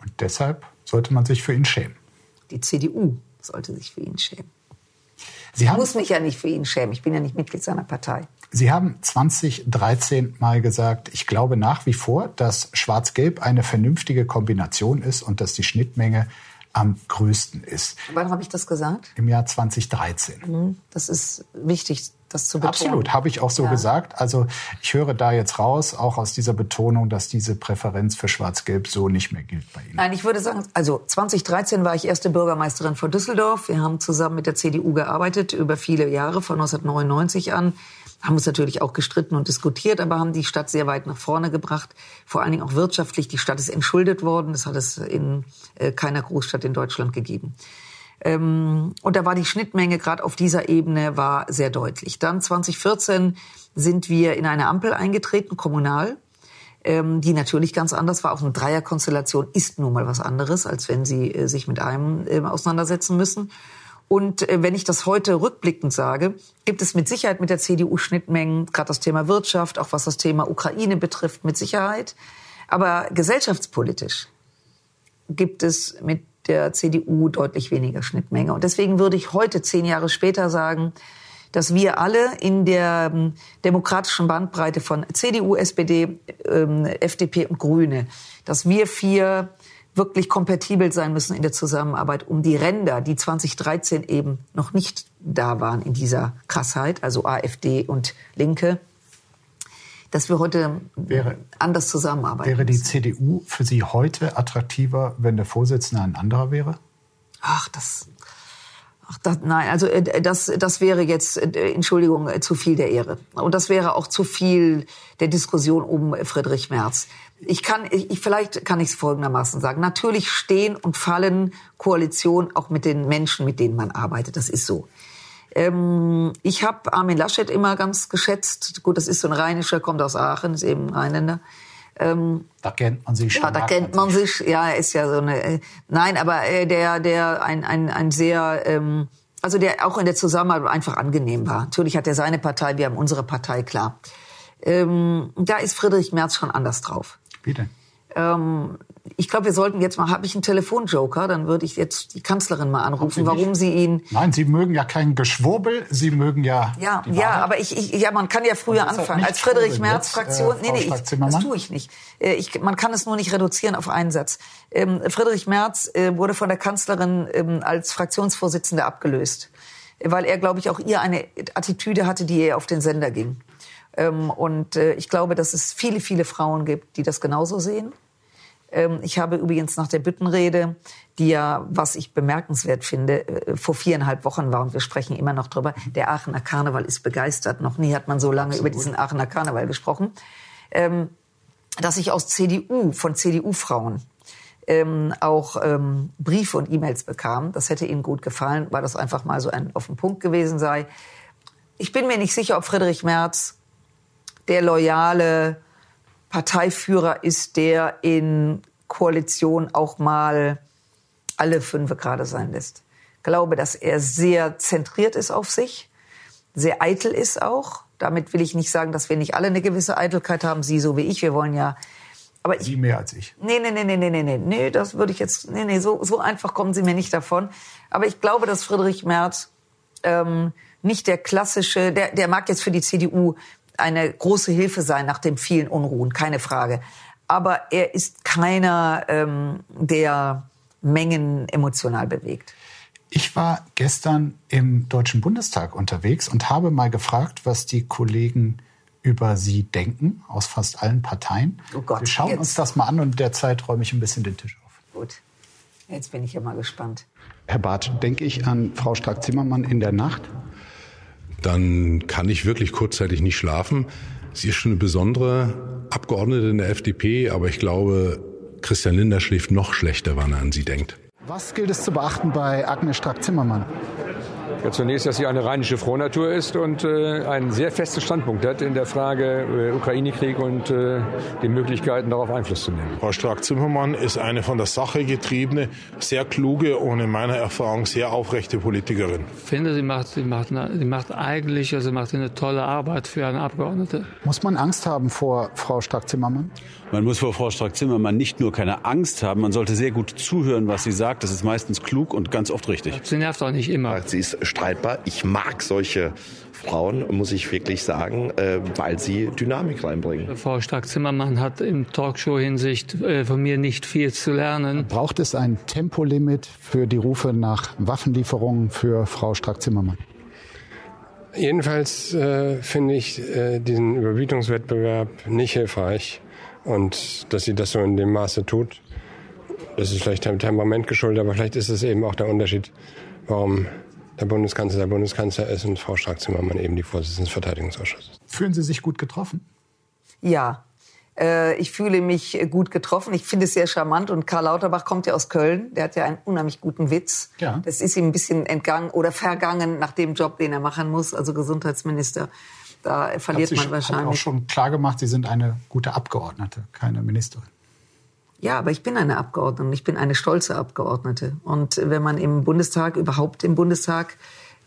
Und deshalb sollte man sich für ihn schämen. Die CDU sollte sich für ihn schämen. Sie ich muss mich ja nicht für ihn schämen. Ich bin ja nicht Mitglied seiner Partei. Sie haben 2013 mal gesagt, ich glaube nach wie vor, dass Schwarz-Gelb eine vernünftige Kombination ist und dass die Schnittmenge am größten ist. Wann habe ich das gesagt? Im Jahr 2013. Das ist wichtig, das zu betonen. Absolut, habe ich auch so Ja. gesagt. Also ich höre da jetzt raus, auch aus dieser Betonung, dass diese Präferenz für Schwarz-Gelb so nicht mehr gilt bei Ihnen. Nein, ich würde sagen, also 2013 war ich erste Bürgermeisterin von Düsseldorf. Wir haben zusammen mit der CDU gearbeitet über viele Jahre, von 1999 an. Haben uns natürlich auch gestritten und diskutiert, aber haben die Stadt sehr weit nach vorne gebracht. Vor allen Dingen auch wirtschaftlich. Die Stadt ist entschuldet worden. Das hat es in äh, keiner Großstadt in Deutschland gegeben. Ähm, und da war die Schnittmenge gerade auf dieser Ebene war sehr deutlich. Dann 2014 sind wir in eine Ampel eingetreten, kommunal, ähm, die natürlich ganz anders war. Auch eine Dreierkonstellation ist nun mal was anderes, als wenn Sie äh, sich mit einem äh, auseinandersetzen müssen. Und äh, wenn ich das heute rückblickend sage, gibt es mit Sicherheit mit der CDU Schnittmengen, gerade das Thema Wirtschaft, auch was das Thema Ukraine betrifft, mit Sicherheit. Aber gesellschaftspolitisch gibt es mit der CDU deutlich weniger Schnittmenge. Und deswegen würde ich heute, zehn Jahre später, sagen, dass wir alle in der ähm, demokratischen Bandbreite von CDU, SPD, ähm, FDP und Grüne, dass wir vier wirklich kompatibel sein müssen in der Zusammenarbeit, um die Ränder, die 2013 eben noch nicht da waren in dieser Krassheit, also AfD und Linke, dass wir heute Wäre- anders zusammenarbeiten. Wäre die müssen. CDU für Sie heute attraktiver, wenn der Vorsitzende ein anderer wäre? Ach, das. Ach, das, nein, also äh, das, das wäre jetzt, äh, Entschuldigung, äh, zu viel der Ehre. Und das wäre auch zu viel der Diskussion um Friedrich Merz. Ich kann, ich, vielleicht kann ich es folgendermaßen sagen. Natürlich stehen und fallen Koalitionen auch mit den Menschen, mit denen man arbeitet. Das ist so. Ähm, ich habe Armin Laschet immer ganz geschätzt. Gut, das ist so ein Rheinischer, kommt aus Aachen, ist eben ein Rheinländer. Da kennt man sich schon. Ja, da kennt man sich. Ja, er ist ja so eine. Äh, nein, aber äh, der, der ein, ein, ein sehr, ähm, also der auch in der Zusammenarbeit einfach angenehm war. Natürlich hat er seine Partei, wir haben unsere Partei, klar. Ähm, da ist Friedrich Merz schon anders drauf. Denn? Ähm, ich glaube, wir sollten jetzt mal, habe ich einen Telefonjoker, dann würde ich jetzt die Kanzlerin mal anrufen, warum sie ihn Nein, Sie mögen ja kein Geschwurbel, Sie mögen ja. Ja, ja, aber ich, ich, ja, man kann ja früher anfangen. nicht Als Friedrich. Merz Jetzt, Fraktion, äh, nee, nee, ich, das tue ich nicht. Äh, Ich, man kann es nur nicht reduzieren auf einen Satz. Ähm, Friedrich Merz äh, wurde von der Kanzlerin ähm, als Fraktionsvorsitzender abgelöst, äh, weil er, glaube ich, auch ihr eine Attitüde hatte, die ihr auf den Sender ging. Ähm, und äh, ich glaube, dass es viele, viele Frauen gibt, die das genauso sehen. Ähm, Ich habe übrigens nach der Büttenrede, die ja, was ich bemerkenswert finde, äh, vor viereinhalb Wochen war und wir sprechen immer noch drüber, der Aachener Karneval ist begeistert. Noch nie hat man so lange über diesen Aachener Karneval gesprochen. Ähm, Dass ich aus CDU, von CDU-Frauen, ähm, auch ähm, Briefe und E-Mails bekam. Das hätte Ihnen gut gefallen, weil das einfach mal so ein auf den Punkt gewesen sei. Ich bin mir nicht sicher, ob Friedrich Merz der loyale Parteiführer ist, der in Koalition auch mal alle fünf gerade sein lässt. Ich glaube, dass er sehr zentriert ist auf sich, sehr eitel ist auch. Damit will ich nicht sagen, dass wir nicht alle eine gewisse Eitelkeit haben, Sie so wie ich. Wir wollen ja, aber ich, Sie mehr als ich. Nee, nee, nee, nee, nee, nee, nee, nee, das würde ich jetzt, nee, nee, so, so einfach kommen Sie mir nicht davon. Aber ich glaube, dass Friedrich Merz ähm, nicht der klassische, der, der mag jetzt für die CDU eine große Hilfe sein nach den vielen Unruhen, keine Frage. aber er ist keiner, ähm, der Mengen emotional bewegt. Ich war gestern im Deutschen Bundestag unterwegs und habe mal gefragt, was die Kollegen über Sie denken, aus fast allen Parteien. Oh Gott, Wir schauen jetzt. uns das mal an und derzeit räume ich ein bisschen den Tisch auf. Gut, jetzt bin ich ja mal gespannt. Herr Barth, denke ich an Frau Strack-Zimmermann in der Nacht? Dann kann ich wirklich kurzzeitig nicht schlafen. Sie ist schon eine besondere Abgeordnete in der FDP, aber ich glaube, Christian Linder schläft noch schlechter, wann er an sie denkt. Was gilt es zu beachten bei Agnes Strack-Zimmermann? Ja, zunächst, dass sie eine rheinische Frohnatur ist und äh, einen sehr festen Standpunkt hat in der Frage äh, Ukraine-Krieg und äh, die Möglichkeiten, darauf Einfluss zu nehmen. Frau Strack-Zimmermann ist eine von der Sache getriebene, sehr kluge und in meiner Erfahrung sehr aufrechte Politikerin. Ich finde, sie macht, sie macht, sie macht eigentlich, also macht eine tolle Arbeit für eine Abgeordnete. Muss man Angst haben vor Frau Strack-Zimmermann? Man muss vor Frau Strack-Zimmermann nicht nur keine Angst haben, man sollte sehr gut zuhören, was sie sagt. Das ist meistens klug und ganz oft richtig. Sie nervt auch nicht immer. Sie ist streitbar. Ich mag solche Frauen, muss ich wirklich sagen, äh, weil sie Dynamik reinbringen. Frau Strack-Zimmermann hat in Talkshow-Hinsicht äh, von mir nicht viel zu lernen. Braucht es ein Tempolimit für die Rufe nach Waffenlieferungen für Frau Strack-Zimmermann? Jedenfalls äh, finde ich äh, diesen Überbietungswettbewerb nicht hilfreich. Und dass sie das so in dem Maße tut, das ist vielleicht dem Temperament geschuldet, aber vielleicht ist es eben auch der Unterschied, warum der Bundeskanzler der Bundeskanzler ist und Frau Strack-Zimmermann eben die Vorsitzende des Verteidigungsausschusses. Fühlen Sie sich gut getroffen? Ja, äh, ich fühle mich gut getroffen. Ich finde es sehr charmant. Und Karl Lauterbach kommt ja aus Köln. Der hat ja einen unheimlich guten Witz. Ja. Das ist ihm ein bisschen entgangen oder vergangen nach dem Job, den er machen muss, also Gesundheitsminister. Da verliert man wahrscheinlich. Hat auch schon klar gemacht, Sie sind eine gute Abgeordnete, keine Ministerin. Ja, aber ich bin eine Abgeordnete und ich bin eine stolze Abgeordnete. Und wenn man im Bundestag, überhaupt im Bundestag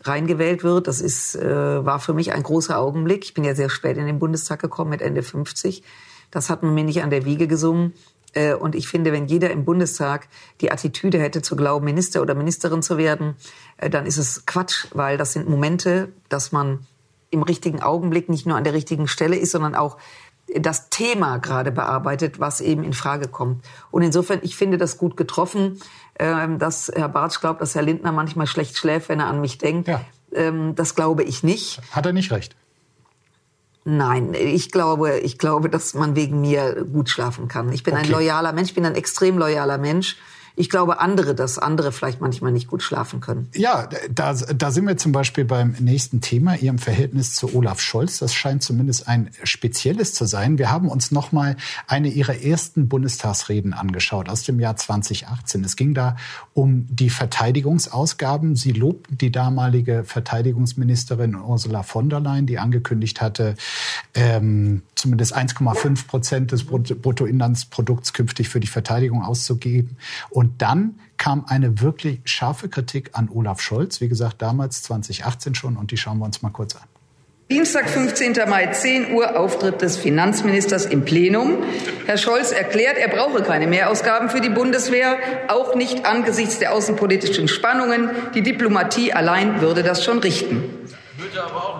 reingewählt wird, das ist, äh, war für mich ein großer Augenblick. Ich bin ja sehr spät in den Bundestag gekommen, mit Ende 50. Das hat man mir nicht an der Wiege gesungen. Äh, und ich finde, wenn jeder im Bundestag die Attitüde hätte, zu glauben, Minister oder Ministerin zu werden, äh, dann ist es Quatsch, weil das sind Momente, dass man im richtigen Augenblick nicht nur an der richtigen Stelle ist, sondern auch das Thema gerade bearbeitet, was eben in Frage kommt. Und insofern, ich finde das gut getroffen, ähm, dass Herr Bartsch glaubt, dass Herr Lindner manchmal schlecht schläft, wenn er an mich denkt. Ja. Ähm, das glaube ich nicht. Hat er nicht recht? Nein, ich glaube, ich glaube, dass man wegen mir gut schlafen kann. Ich bin okay. ein loyaler Mensch, ich bin ein extrem loyaler Mensch ich glaube andere, dass andere vielleicht manchmal nicht gut schlafen können. Ja, da, da sind wir zum Beispiel beim nächsten Thema, Ihrem Verhältnis zu Olaf Scholz. Das scheint zumindest ein spezielles zu sein. Wir haben uns noch mal eine Ihrer ersten Bundestagsreden angeschaut aus dem Jahr 2018. Es ging da um die Verteidigungsausgaben. Sie lobten die damalige Verteidigungsministerin Ursula von der Leyen, die angekündigt hatte, ähm, zumindest 1,5 Prozent des Bruttoinlandsprodukts künftig für die Verteidigung auszugeben. Und dann kam eine wirklich scharfe Kritik an Olaf Scholz, wie gesagt, damals 2018 schon, und die schauen wir uns mal kurz an. Dienstag, 15. Mai, 10 Uhr, Auftritt des Finanzministers im Plenum. Herr Scholz erklärt, er brauche keine Mehrausgaben für die Bundeswehr, auch nicht angesichts der außenpolitischen Spannungen. Die Diplomatie allein würde das schon richten.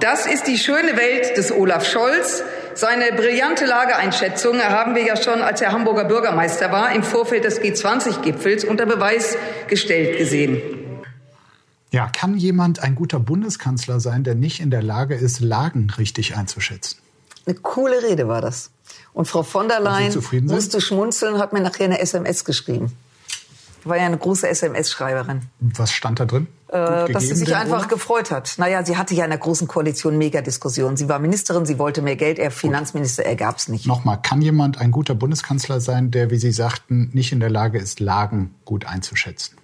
Das ist die schöne Welt des Olaf Scholz. Seine brillante Lageeinschätzung haben wir ja schon, als er Hamburger Bürgermeister war, im Vorfeld des G20-Gipfels unter Beweis gestellt gesehen. Ja, kann jemand ein guter Bundeskanzler sein, der nicht in der Lage ist, Lagen richtig einzuschätzen? Eine coole Rede war das. Und Frau von der Leyen musste schmunzeln, hat mir nachher eine SMS geschrieben. War ja eine große SMS-Schreiberin. Was stand da drin? Äh, dass sie sich einfach Urlaub? gefreut hat. Naja, sie hatte ja in der großen Koalition Megadiskussionen. Sie war Ministerin, sie wollte mehr Geld, er Finanzminister, er gab's nicht. Nochmal, kann jemand ein guter Bundeskanzler sein, der, wie Sie sagten, nicht in der Lage ist, Lagen gut einzuschätzen?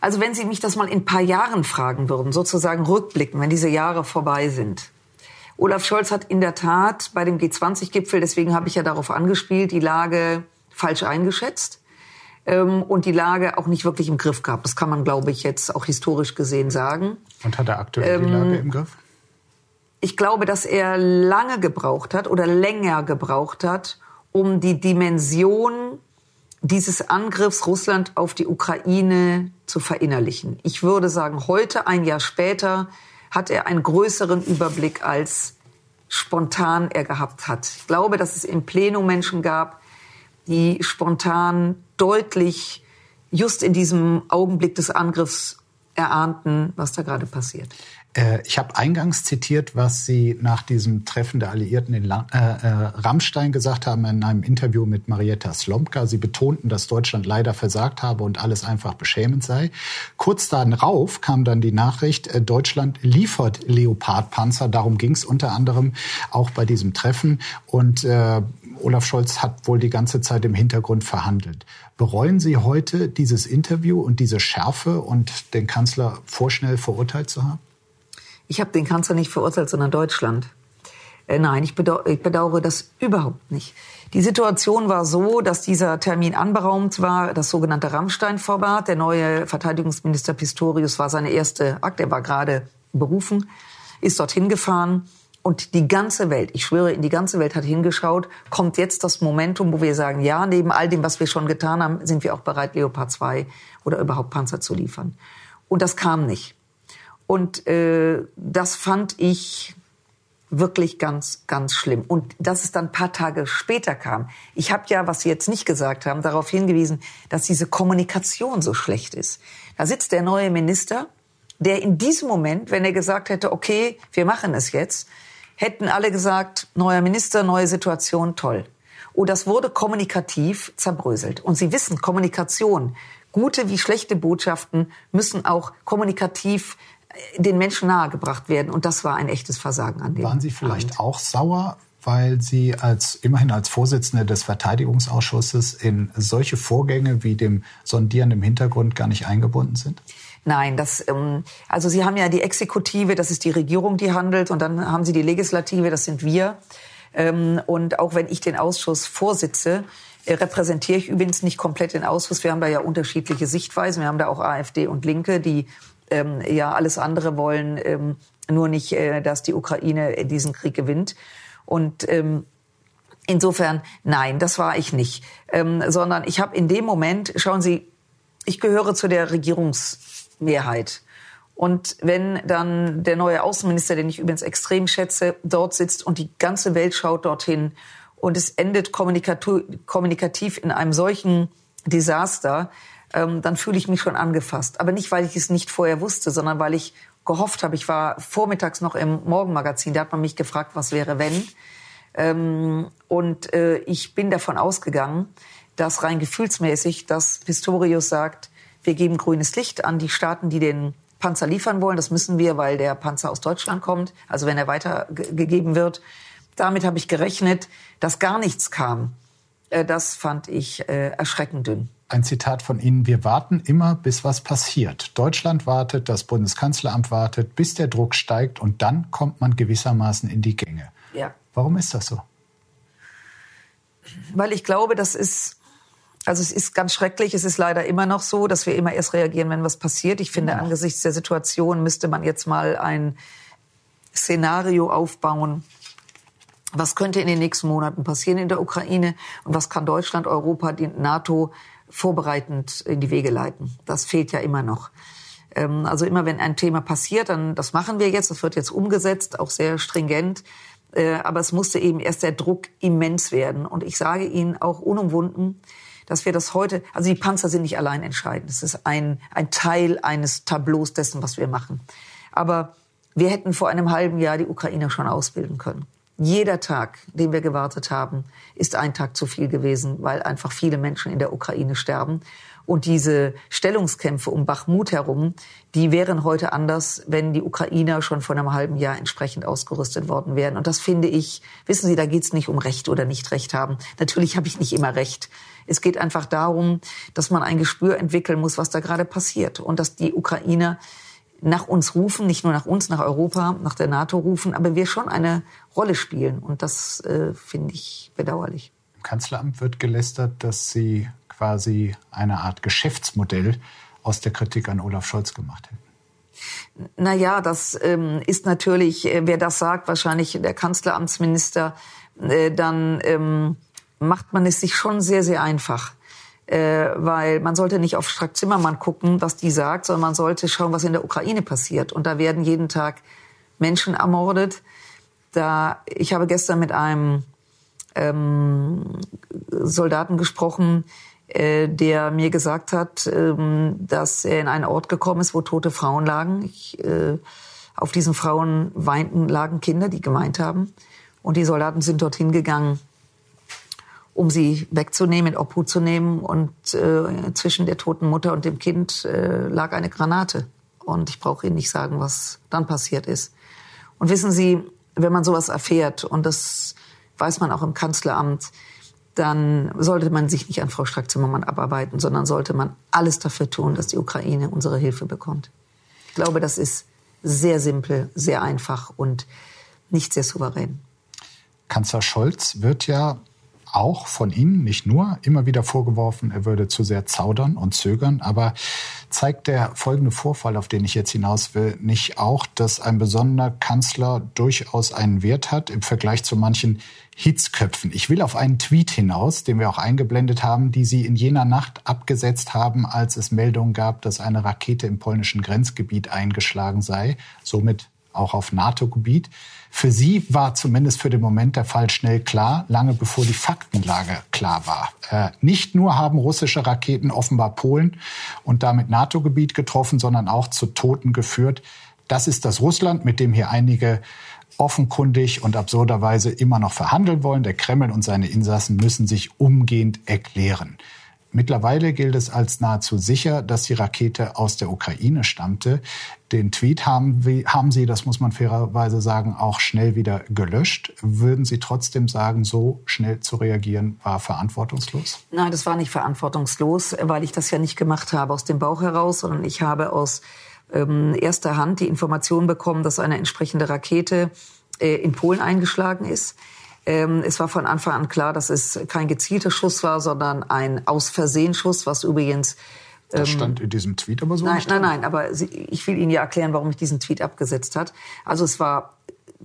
Also wenn Sie mich das mal in ein paar Jahren fragen würden, sozusagen rückblicken, wenn diese Jahre vorbei sind. Olaf Scholz hat in der Tat bei dem G20-Gipfel, deswegen habe ich ja darauf angespielt, die Lage falsch eingeschätzt ähm, und die Lage auch nicht wirklich im Griff gehabt. Das kann man, glaube ich, jetzt auch historisch gesehen sagen. Und hat er aktuell ähm, die Lage im Griff? Ich glaube, dass er lange gebraucht hat oder länger gebraucht hat, um die Dimension dieses Angriffs Russland auf die Ukraine zu verinnerlichen. Ich würde sagen, heute, ein Jahr später, hat er einen größeren Überblick als spontan er gehabt hat. Ich glaube, dass es im Plenum Menschen gab, die spontan deutlich just in diesem Augenblick des Angriffs erahnten, was da gerade passiert. Äh, ich habe eingangs zitiert, was Sie nach diesem Treffen der Alliierten in äh, äh, Rammstein gesagt haben in einem Interview mit Marietta Slomka. Sie betonten, dass Deutschland leider versagt habe und alles einfach beschämend sei. Kurz darauf kam dann die Nachricht, Deutschland liefert Leopardpanzer. Darum ging es unter anderem auch bei diesem Treffen. Und Olaf Scholz hat wohl die ganze Zeit im Hintergrund verhandelt. Bereuen Sie heute dieses Interview und diese Schärfe und den Kanzler vorschnell verurteilt zu haben? Ich habe den Kanzler nicht verurteilt, sondern Deutschland. Äh, nein, ich, bedau ich bedauere das überhaupt nicht. Die Situation war so, dass dieser Termin anberaumt war, das sogenannte Rammstein-Format. Der neue Verteidigungsminister Pistorius war seine erste Akt. Er war gerade berufen, ist dorthin gefahren. Und die ganze Welt, ich schwöre, in die ganze Welt hat hingeschaut, kommt jetzt das Momentum, wo wir sagen, ja, neben all dem, was wir schon getan haben, sind wir auch bereit, Leopard 2 oder überhaupt Panzer zu liefern. Und das kam nicht. Und äh, das fand ich wirklich ganz, ganz schlimm. Und dass es dann ein paar Tage später kam. Ich habe ja, was Sie jetzt nicht gesagt haben, darauf hingewiesen, dass diese Kommunikation so schlecht ist. Da sitzt der neue Minister, der in diesem Moment, wenn er gesagt hätte, okay, wir machen es jetzt, hätten alle gesagt, neuer Minister, neue Situation, toll. Und oh, das wurde kommunikativ zerbröselt. Und Sie wissen, Kommunikation, gute wie schlechte Botschaften müssen auch kommunikativ den Menschen nahegebracht werden. Und das war ein echtes Versagen an dem Waren Sie vielleicht Abend. auch sauer, weil Sie als immerhin als Vorsitzende des Verteidigungsausschusses in solche Vorgänge wie dem Sondieren im Hintergrund gar nicht eingebunden sind? Nein, das ähm, also Sie haben ja die Exekutive, das ist die Regierung, die handelt, und dann haben Sie die Legislative, das sind wir. Ähm, und auch wenn ich den Ausschuss vorsitze, äh, repräsentiere ich übrigens nicht komplett den Ausschuss. Wir haben da ja unterschiedliche Sichtweisen. Wir haben da auch AfD und Linke, die ähm, ja alles andere wollen, ähm, nur nicht, äh, dass die Ukraine diesen Krieg gewinnt. Und ähm, insofern, nein, das war ich nicht, ähm, sondern ich habe in dem Moment, schauen Sie, ich gehöre zu der Regierungsmehrheit. Und wenn dann der neue Außenminister, den ich übrigens extrem schätze, dort sitzt und die ganze Welt schaut dorthin und es endet kommunikativ in einem solchen Desaster, ähm, dann fühle ich mich schon angefasst. Aber nicht, weil ich es nicht vorher wusste, sondern weil ich gehofft habe. Ich war vormittags noch im Morgenmagazin, da hat man mich gefragt, was wäre wenn. Ähm, und äh, ich bin davon ausgegangen, dass rein gefühlsmäßig, dass Pistorius sagt, wir geben grünes Licht an die Staaten, die den Panzer liefern wollen. Das müssen wir, weil der Panzer aus Deutschland kommt. Also wenn er weitergegeben wird. Damit habe ich gerechnet, dass gar nichts kam. Äh, das fand ich äh, erschreckend dünn ein Zitat von Ihnen, wir warten immer, bis was passiert. Deutschland wartet, das Bundeskanzleramt wartet, bis der Druck steigt und dann kommt man gewissermaßen in die Gänge. Ja. Warum ist das so? Weil ich glaube, das ist, also es ist ganz schrecklich. Es ist leider immer noch so, dass wir immer erst reagieren, wenn was passiert. Ich finde, ja. angesichts der Situation müsste man jetzt mal ein Szenario aufbauen, was könnte in den nächsten Monaten passieren in der Ukraine und was kann Deutschland, Europa, die NATO vorbereitend in die Wege leiten. Das fehlt ja immer noch. Ähm, also immer wenn ein Thema passiert, dann das machen wir jetzt, das wird jetzt umgesetzt, auch sehr stringent. Äh, aber es musste eben erst der Druck immens werden. Und ich sage Ihnen auch unumwunden, dass wir das heute, also die Panzer sind nicht allein entscheidend. Es ist ein, ein Teil eines Tableaus dessen, was wir machen. Aber wir hätten vor einem halben Jahr die Ukrainer schon ausbilden können. Jeder Tag, den wir gewartet haben, ist ein Tag zu viel gewesen, weil einfach viele Menschen in der Ukraine sterben. Und diese Stellungskämpfe um Bachmut herum, die wären heute anders, wenn die Ukrainer schon vor einem halben Jahr entsprechend ausgerüstet worden wären. Und das finde ich, wissen Sie, da geht es nicht um Recht oder nicht Recht haben. Natürlich habe ich nicht immer Recht. Es geht einfach darum, dass man ein Gespür entwickeln muss, was da gerade passiert. Und dass die Ukrainer nach uns rufen, nicht nur nach uns, nach Europa, nach der NATO rufen, aber wir schon eine Rolle spielen. Und das äh, finde ich bedauerlich. Im Kanzleramt wird gelästert, dass Sie quasi eine Art Geschäftsmodell aus der Kritik an Olaf Scholz gemacht hätten. Naja, das ähm, ist natürlich, äh, wer das sagt, wahrscheinlich der Kanzleramtsminister, äh, dann ähm, macht man es sich schon sehr, sehr einfach äh, weil man sollte nicht auf Strack Zimmermann gucken, was die sagt, sondern man sollte schauen, was in der Ukraine passiert. Und da werden jeden Tag Menschen ermordet. Da ich habe gestern mit einem ähm, Soldaten gesprochen, äh, der mir gesagt hat, ähm, dass er in einen Ort gekommen ist, wo tote Frauen lagen. Ich, äh, auf diesen Frauen weinten, lagen Kinder, die gemeint haben. Und die Soldaten sind dorthin gegangen, um sie wegzunehmen, in Obhut zu nehmen. Und äh, zwischen der toten Mutter und dem Kind äh, lag eine Granate. Und ich brauche Ihnen nicht sagen, was dann passiert ist. Und wissen Sie, wenn man sowas erfährt, und das weiß man auch im Kanzleramt, dann sollte man sich nicht an Frau Strack-Zimmermann abarbeiten, sondern sollte man alles dafür tun, dass die Ukraine unsere Hilfe bekommt. Ich glaube, das ist sehr simpel, sehr einfach und nicht sehr souverän. Kanzler Scholz wird ja auch von Ihnen, nicht nur, immer wieder vorgeworfen, er würde zu sehr zaudern und zögern. Aber zeigt der folgende Vorfall, auf den ich jetzt hinaus will, nicht auch, dass ein besonderer Kanzler durchaus einen Wert hat im Vergleich zu manchen Hitzköpfen? Ich will auf einen Tweet hinaus, den wir auch eingeblendet haben, die Sie in jener Nacht abgesetzt haben, als es Meldungen gab, dass eine Rakete im polnischen Grenzgebiet eingeschlagen sei, somit auch auf NATO-Gebiet. Für sie war zumindest für den Moment der Fall schnell klar, lange bevor die Faktenlage klar war. Äh, nicht nur haben russische Raketen offenbar Polen und damit NATO-Gebiet getroffen, sondern auch zu Toten geführt. Das ist das Russland, mit dem hier einige offenkundig und absurderweise immer noch verhandeln wollen. Der Kreml und seine Insassen müssen sich umgehend erklären. Mittlerweile gilt es als nahezu sicher, dass die Rakete aus der Ukraine stammte. Den Tweet haben, haben Sie, das muss man fairerweise sagen, auch schnell wieder gelöscht. Würden Sie trotzdem sagen, so schnell zu reagieren war verantwortungslos? Nein, das war nicht verantwortungslos, weil ich das ja nicht gemacht habe aus dem Bauch heraus, sondern ich habe aus ähm, erster Hand die Information bekommen, dass eine entsprechende Rakete äh, in Polen eingeschlagen ist. Ähm, es war von Anfang an klar, dass es kein gezielter Schuss war, sondern ein aus Versehen Schuss, was übrigens das ähm, stand in diesem Tweet aber so nein, nicht Nein, nein, aber ich will Ihnen ja erklären, warum ich diesen Tweet abgesetzt hat. Also es war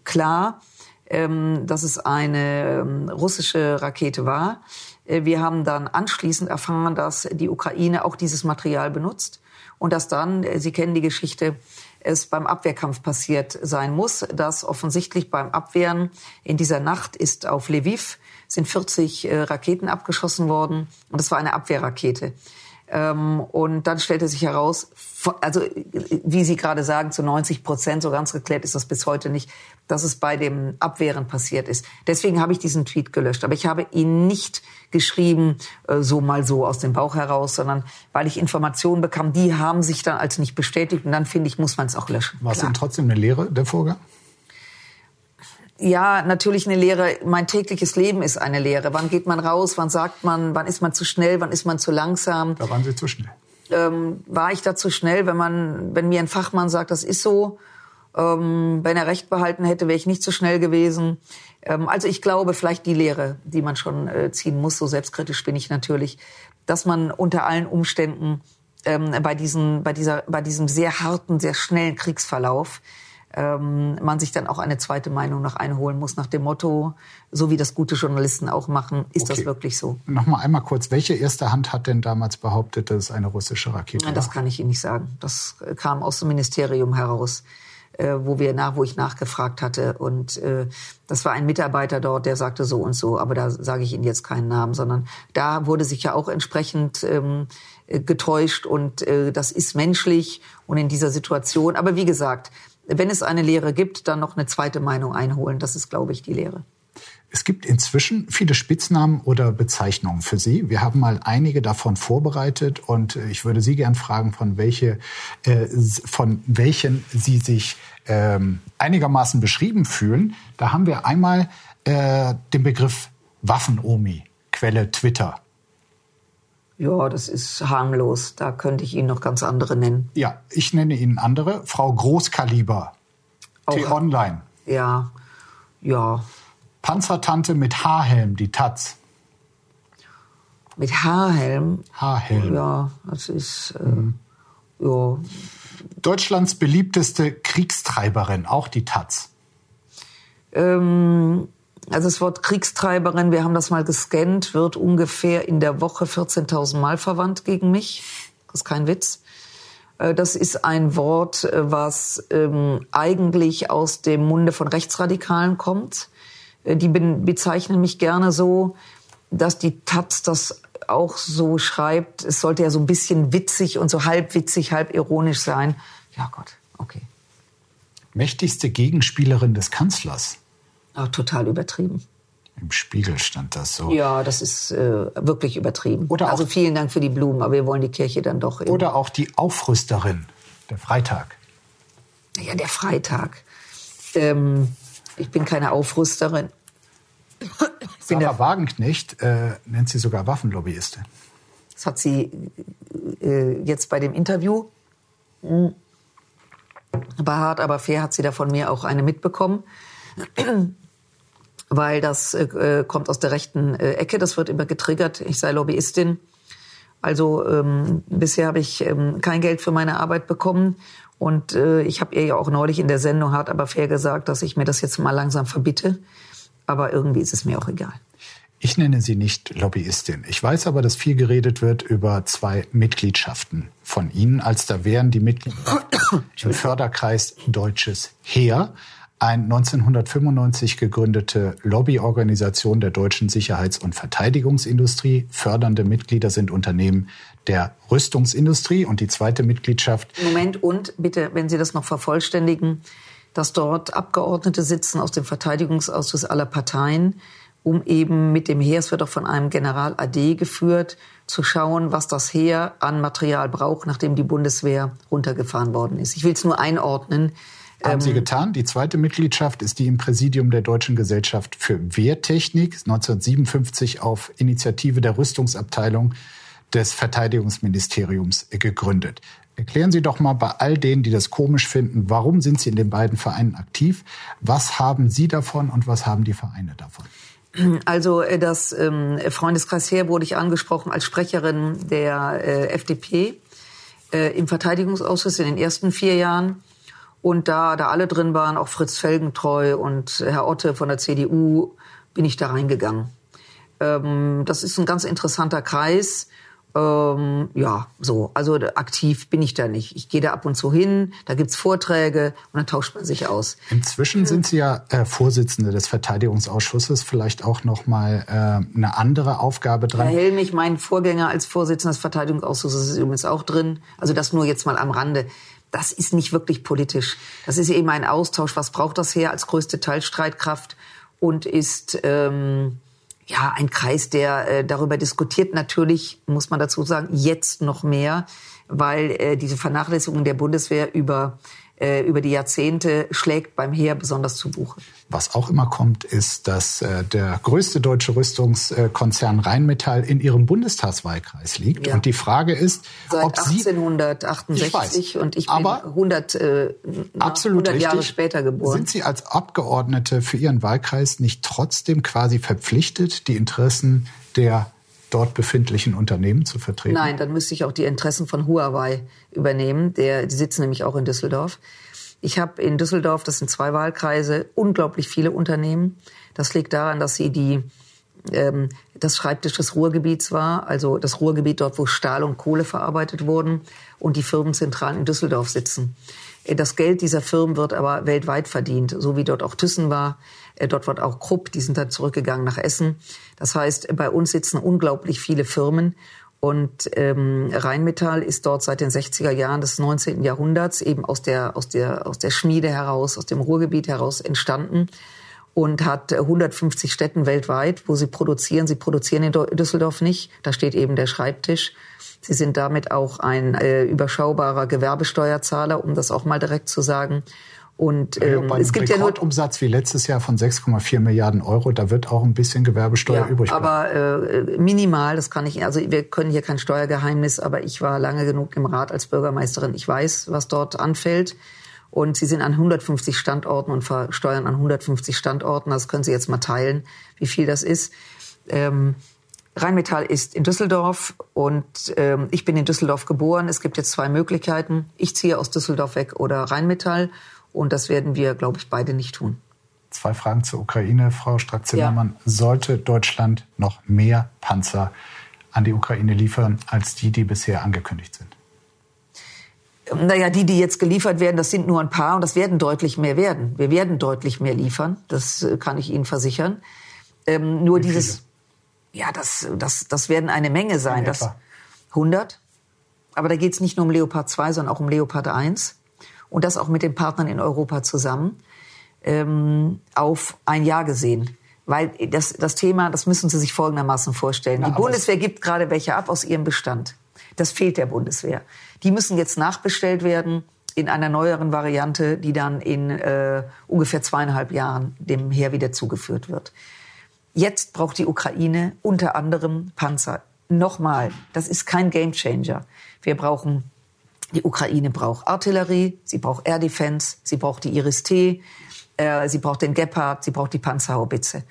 klar, ähm, dass es eine russische Rakete war. Äh, wir haben dann anschließend erfahren, dass die Ukraine auch dieses Material benutzt und dass dann, äh, Sie kennen die Geschichte, es beim Abwehrkampf passiert sein muss. Das offensichtlich beim Abwehren in dieser Nacht ist auf Lviv sind 40 äh, Raketen abgeschossen worden und das war eine Abwehrrakete. Ähm, und dann stellte sich heraus, also wie Sie gerade sagen, zu 90 Prozent, so ganz geklärt ist das bis heute nicht, dass es bei dem Abwehren passiert ist. Deswegen habe ich diesen Tweet gelöscht. Aber ich habe ihn nicht geschrieben, äh, so mal so aus dem Bauch heraus, sondern weil ich Informationen bekam, die haben sich dann als nicht bestätigt. Und dann finde ich, muss man es auch löschen. War es denn trotzdem eine Lehre, der Vorgang? Ja, natürlich eine Lehre. Mein tägliches Leben ist eine Lehre. Wann geht man raus? Wann sagt man? Wann ist man zu schnell? Wann ist man zu langsam? Da waren Sie zu schnell. Ähm, war ich da zu schnell, wenn man, wenn mir ein Fachmann sagt, das ist so? Ähm, wenn er recht behalten hätte, wäre ich nicht so schnell gewesen. Ähm, also ich glaube, vielleicht die Lehre, die man schon äh, ziehen muss, so selbstkritisch bin ich natürlich, dass man unter allen Umständen ähm, bei, diesen, bei, dieser, bei diesem sehr harten, sehr schnellen Kriegsverlauf ähm, man sich dann auch eine zweite Meinung noch einholen muss nach dem Motto, so wie das gute Journalisten auch machen, ist okay. das wirklich so? Noch mal einmal kurz, welche erste Hand hat denn damals behauptet, dass es eine russische Rakete Nein, war? Das kann ich Ihnen nicht sagen. Das kam aus dem Ministerium heraus. Äh, wo wir nach, wo ich nachgefragt hatte und äh, das war ein Mitarbeiter dort, der sagte so und so, aber da sage ich Ihnen jetzt keinen Namen, sondern da wurde sich ja auch entsprechend ähm, getäuscht und äh, das ist menschlich und in dieser Situation. Aber wie gesagt, wenn es eine Lehre gibt, dann noch eine zweite Meinung einholen. Das ist, glaube ich, die Lehre. Es gibt inzwischen viele Spitznamen oder Bezeichnungen für Sie. Wir haben mal einige davon vorbereitet und ich würde Sie gern fragen, von, welche, äh, von welchen Sie sich ähm, einigermaßen beschrieben fühlen. Da haben wir einmal äh, den Begriff Waffenomi, Quelle Twitter. Ja, das ist harmlos. Da könnte ich Ihnen noch ganz andere nennen. Ja, ich nenne Ihnen andere. Frau Großkaliber. T-Online. Ja, ja. Panzertante mit Haarhelm, die Taz. Mit Haarhelm? Haarhelm. Ja, das ist, äh, mhm. ja. Deutschlands beliebteste Kriegstreiberin, auch die Taz. Ähm, also das Wort Kriegstreiberin, wir haben das mal gescannt, wird ungefähr in der Woche 14.000 Mal verwandt gegen mich. Das ist kein Witz. Äh, das ist ein Wort, äh, was ähm, eigentlich aus dem Munde von Rechtsradikalen kommt. Äh, die bezeichnen mich gerne so, dass die Taz das auch so schreibt. Es sollte ja so ein bisschen witzig und so halb witzig, halb ironisch sein. Ja Gott, okay. Mächtigste Gegenspielerin des Kanzlers. Ach, total übertrieben. Im Spiegel stand das so. Ja, das ist äh, wirklich übertrieben. Oder also vielen Dank für die Blumen, aber wir wollen die Kirche dann doch. Oder auch die Aufrüsterin, der Freitag. Ja, der Freitag. Ähm, ich bin keine Aufrüsterin. Sarah Wagenknecht äh, nennt sie sogar Waffenlobbyistin. Das hat sie äh, jetzt bei dem Interview. Hm. Bei Hart aber fair hat sie da von mir auch eine mitbekommen weil das äh, kommt aus der rechten äh, Ecke. Das wird immer getriggert. Ich sei Lobbyistin. Also ähm, bisher habe ich ähm, kein Geld für meine Arbeit bekommen. Und äh, ich habe ihr ja auch neulich in der Sendung hart aber fair gesagt, dass ich mir das jetzt mal langsam verbitte. Aber irgendwie ist es mir auch egal. Ich nenne sie nicht Lobbyistin. Ich weiß aber, dass viel geredet wird über zwei Mitgliedschaften von Ihnen, als da wären die Mitglieder im Förderkreis Deutsches Heer ein 1995 gegründete Lobbyorganisation der deutschen Sicherheits- und Verteidigungsindustrie. Fördernde Mitglieder sind Unternehmen der Rüstungsindustrie und die zweite Mitgliedschaft. Moment und bitte, wenn Sie das noch vervollständigen, dass dort Abgeordnete sitzen aus dem Verteidigungsausschuss aller Parteien, um eben mit dem Heer, es wird auch von einem General AD geführt, zu schauen, was das Heer an Material braucht, nachdem die Bundeswehr runtergefahren worden ist. Ich will es nur einordnen. Haben Sie ähm, getan. Die zweite Mitgliedschaft ist die im Präsidium der Deutschen Gesellschaft für Wehrtechnik, 1957 auf Initiative der Rüstungsabteilung des Verteidigungsministeriums gegründet. Erklären Sie doch mal bei all denen, die das komisch finden, warum sind Sie in den beiden Vereinen aktiv? Was haben Sie davon und was haben die Vereine davon? Also äh, das ähm, Freundeskreis Heer wurde ich angesprochen als Sprecherin der äh, FDP äh, im Verteidigungsausschuss in den ersten vier Jahren. Und da, da alle drin waren, auch Fritz Felgentreu und Herr Otte von der CDU, bin ich da reingegangen. Ähm, das ist ein ganz interessanter Kreis. Ähm, ja, so. Also aktiv bin ich da nicht. Ich gehe da ab und zu hin, da gibt's Vorträge und dann tauscht man sich aus. Inzwischen sind Sie ja äh, Vorsitzende des Verteidigungsausschusses, vielleicht auch noch mal äh, eine andere Aufgabe dran. Herr Helmich, mein Vorgänger als Vorsitzender des Verteidigungsausschusses, ist übrigens auch drin. Also das nur jetzt mal am Rande das ist nicht wirklich politisch. Das ist eben ein Austausch. Was braucht das her als größte Teilstreitkraft und ist ähm, ja ein Kreis, der äh, darüber diskutiert. Natürlich muss man dazu sagen, jetzt noch mehr, weil äh, diese Vernachlässigung der Bundeswehr über äh, über die Jahrzehnte schlägt beim Heer besonders zu Buche. Was auch immer kommt, ist, dass äh, der größte deutsche Rüstungskonzern Rheinmetall in ihrem Bundestagswahlkreis liegt. Ja. Und die Frage ist, Seit ob 1868 ich weiß, und ich bin aber 100, äh, absolut 100 Jahre richtig. später geboren. Sind Sie als Abgeordnete für Ihren Wahlkreis nicht trotzdem quasi verpflichtet, die Interessen der dort befindlichen Unternehmen zu vertreten? Nein, dann müsste ich auch die Interessen von Huawei übernehmen. Der, die sitzen nämlich auch in Düsseldorf. Ich habe in Düsseldorf, das sind zwei Wahlkreise, unglaublich viele Unternehmen. Das liegt daran, dass sie die ähm, das Schreibtisch des Ruhrgebiets war, also das Ruhrgebiet dort, wo Stahl und Kohle verarbeitet wurden und die Firmenzentralen in Düsseldorf sitzen. Das Geld dieser Firmen wird aber weltweit verdient, so wie dort auch Thyssen war. Äh, dort wird auch Krupp, die sind dann zurückgegangen nach Essen. Das heißt, bei uns sitzen unglaublich viele Firmen und ähm, Rheinmetall ist dort seit den 60er Jahren des 19. Jahrhunderts eben aus der, aus, der, aus der Schmiede heraus, aus dem Ruhrgebiet heraus entstanden und hat 150 Städten weltweit, wo sie produzieren. Sie produzieren in Düsseldorf nicht. Da steht eben der Schreibtisch. Sie sind damit auch ein äh, überschaubarer Gewerbesteuerzahler, um das auch mal direkt zu sagen. Und ähm, ja, es gibt ja nur Umsatz wie letztes Jahr von 6,4 Milliarden Euro, da wird auch ein bisschen Gewerbesteuer ja, übrig bleiben. Aber äh, minimal, das kann ich. Also wir können hier kein Steuergeheimnis, aber ich war lange genug im Rat als Bürgermeisterin. Ich weiß, was dort anfällt. Und sie sind an 150 Standorten und versteuern an 150 Standorten. Das können Sie jetzt mal teilen, wie viel das ist. Ähm, Rheinmetall ist in Düsseldorf und ähm, ich bin in Düsseldorf geboren. Es gibt jetzt zwei Möglichkeiten. Ich ziehe aus Düsseldorf weg oder Rheinmetall. Und das werden wir, glaube ich, beide nicht tun. Zwei Fragen zur Ukraine, Frau Strack-Zimmermann. Ja. Sollte Deutschland noch mehr Panzer an die Ukraine liefern als die, die bisher angekündigt sind? Naja, die, die jetzt geliefert werden, das sind nur ein paar und das werden deutlich mehr werden. Wir werden deutlich mehr liefern, das äh, kann ich Ihnen versichern. Ähm, nur dieses, ja, das, das, das werden eine Menge sein. Das 100. Aber da geht es nicht nur um Leopard 2, sondern auch um Leopard 1. Und das auch mit den Partnern in Europa zusammen ähm, auf ein Jahr gesehen. Weil das, das Thema, das müssen Sie sich folgendermaßen vorstellen. Na, Die Bundeswehr gibt gerade welche ab aus ihrem Bestand. Das fehlt der Bundeswehr. Die müssen jetzt nachbestellt werden in einer neueren Variante, die dann in äh, ungefähr zweieinhalb Jahren dem Heer wieder zugeführt wird. Jetzt braucht die Ukraine unter anderem Panzer. Nochmal, das ist kein Gamechanger. Wir brauchen, die Ukraine braucht Artillerie, sie braucht Air Defense, sie braucht die Iris-T, äh, sie braucht den Gepard, sie braucht die Panzerhaubitze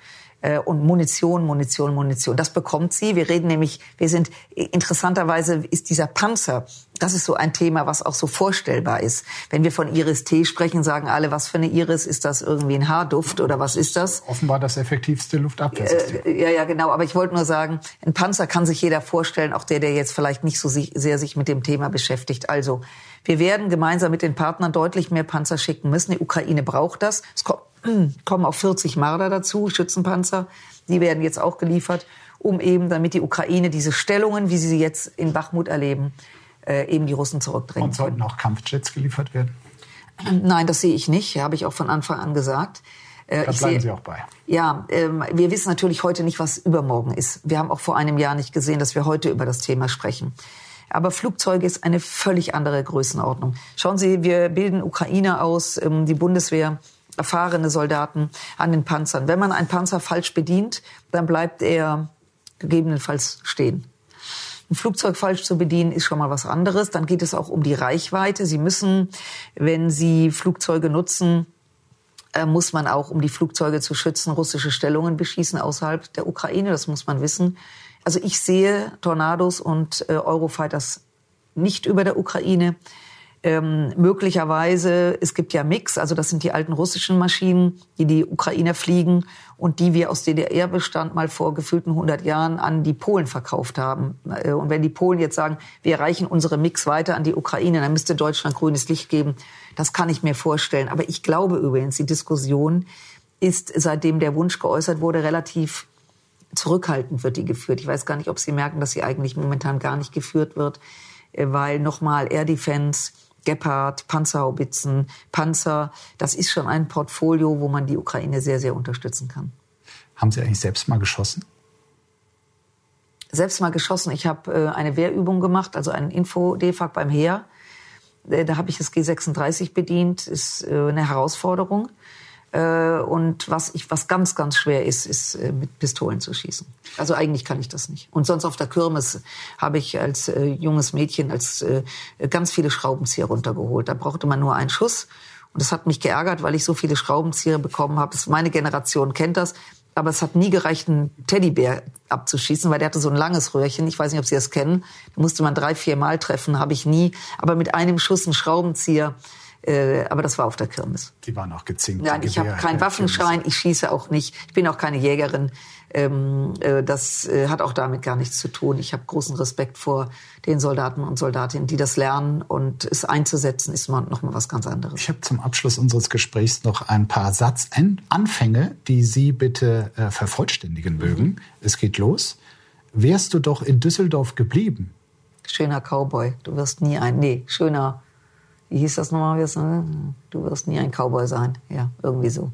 und Munition, Munition, Munition. Das bekommt sie. Wir reden nämlich, wir sind interessanterweise ist dieser Panzer, das ist so ein Thema, was auch so vorstellbar ist. Wenn wir von Iris T sprechen, sagen alle, was für eine Iris ist das irgendwie ein Haarduft oder was ist das? Offenbar das effektivste Luftabwehrsystem. Äh, ja, ja, genau. Aber ich wollte nur sagen, ein Panzer kann sich jeder vorstellen, auch der, der jetzt vielleicht nicht so sehr sich mit dem Thema beschäftigt. Also wir werden gemeinsam mit den Partnern deutlich mehr Panzer schicken müssen. Die Ukraine braucht das. Es kommen auch 40 Marder dazu, Schützenpanzer. Die werden jetzt auch geliefert, um eben, damit die Ukraine diese Stellungen, wie sie sie jetzt in Bachmut erleben, äh, eben die Russen zurückdrängen Und sollten auch Kampfjets geliefert werden? Nein, das sehe ich nicht. Habe ich auch von Anfang an gesagt. Äh, da bleiben sehe, Sie auch bei. Ja, ähm, wir wissen natürlich heute nicht, was übermorgen ist. Wir haben auch vor einem Jahr nicht gesehen, dass wir heute über das Thema sprechen. Aber Flugzeuge ist eine völlig andere Größenordnung. Schauen Sie, wir bilden Ukrainer aus, ähm, die Bundeswehr, erfahrene Soldaten an den Panzern. Wenn man einen Panzer falsch bedient, dann bleibt er gegebenenfalls stehen. Ein Flugzeug falsch zu bedienen ist schon mal was anderes. Dann geht es auch um die Reichweite. Sie müssen, wenn Sie Flugzeuge nutzen, äh, muss man auch, um die Flugzeuge zu schützen, russische Stellungen beschießen außerhalb der Ukraine. Das muss man wissen. Also ich sehe Tornados und äh, Eurofighters nicht über der Ukraine. Ähm, möglicherweise, es gibt ja Mix, also das sind die alten russischen Maschinen, die die Ukrainer fliegen und die wir aus DDR-Bestand mal vor gefühlten 100 Jahren an die Polen verkauft haben. Äh, und wenn die Polen jetzt sagen, wir reichen unsere Mix weiter an die Ukraine, dann müsste Deutschland grünes Licht geben. Das kann ich mir vorstellen. Aber ich glaube übrigens, die Diskussion ist, seitdem der Wunsch geäußert wurde, relativ zurückhaltend wird die geführt. Ich weiß gar nicht, ob Sie merken, dass sie eigentlich momentan gar nicht geführt wird, äh, weil nochmal Air Defense, Gepard, Panzerhaubitzen, Panzer, das ist schon ein Portfolio, wo man die Ukraine sehr, sehr unterstützen kann. Haben Sie eigentlich selbst mal geschossen? Selbst mal geschossen. Ich habe äh, eine Wehrübung gemacht, also einen Info-DEFAG beim Heer. Äh, da habe ich das G36 bedient. Ist eine Herausforderung. Äh, und was, ich, was ganz, ganz schwer ist, ist äh, mit Pistolen zu schießen. Also eigentlich kann ich das nicht. Und sonst auf der Kirmes habe ich als äh, junges Mädchen als äh, ganz viele Schraubenzieher runtergeholt. Da brauchte man nur einen Schuss. Und das hat mich geärgert, weil ich so viele Schraubenzieher bekommen habe. Meine Generation kennt das. Aber es hat nie gereicht, einen Teddybär abzuschießen, weil der hatte so ein langes Röhrchen. Ich weiß nicht, ob Sie das kennen. Da musste man drei, vier Mal treffen, habe ich nie. Aber mit einem Schuss einen Schraubenzieher äh, aber das war auf der Kirmes. Die waren auch gezinkt. Nein, ich habe keinen Waffenschein, ich schieße auch nicht. Ich bin auch keine Jägerin. Ähm, äh, das äh, hat auch damit gar nichts zu tun. Ich habe großen Respekt vor den Soldaten und Soldatinnen, die das lernen. Und es einzusetzen, ist noch mal was ganz anderes. Ich habe zum Abschluss unseres Gesprächs noch ein paar Satzanfänge, die Sie bitte äh, vervollständigen mögen. Mhm. Es geht los. Wärst du doch in Düsseldorf geblieben? Schöner Cowboy. Du wirst nie ein... Nee, schöner wie hieß das nochmal? Du wirst nie ein Cowboy sein. Ja, irgendwie so.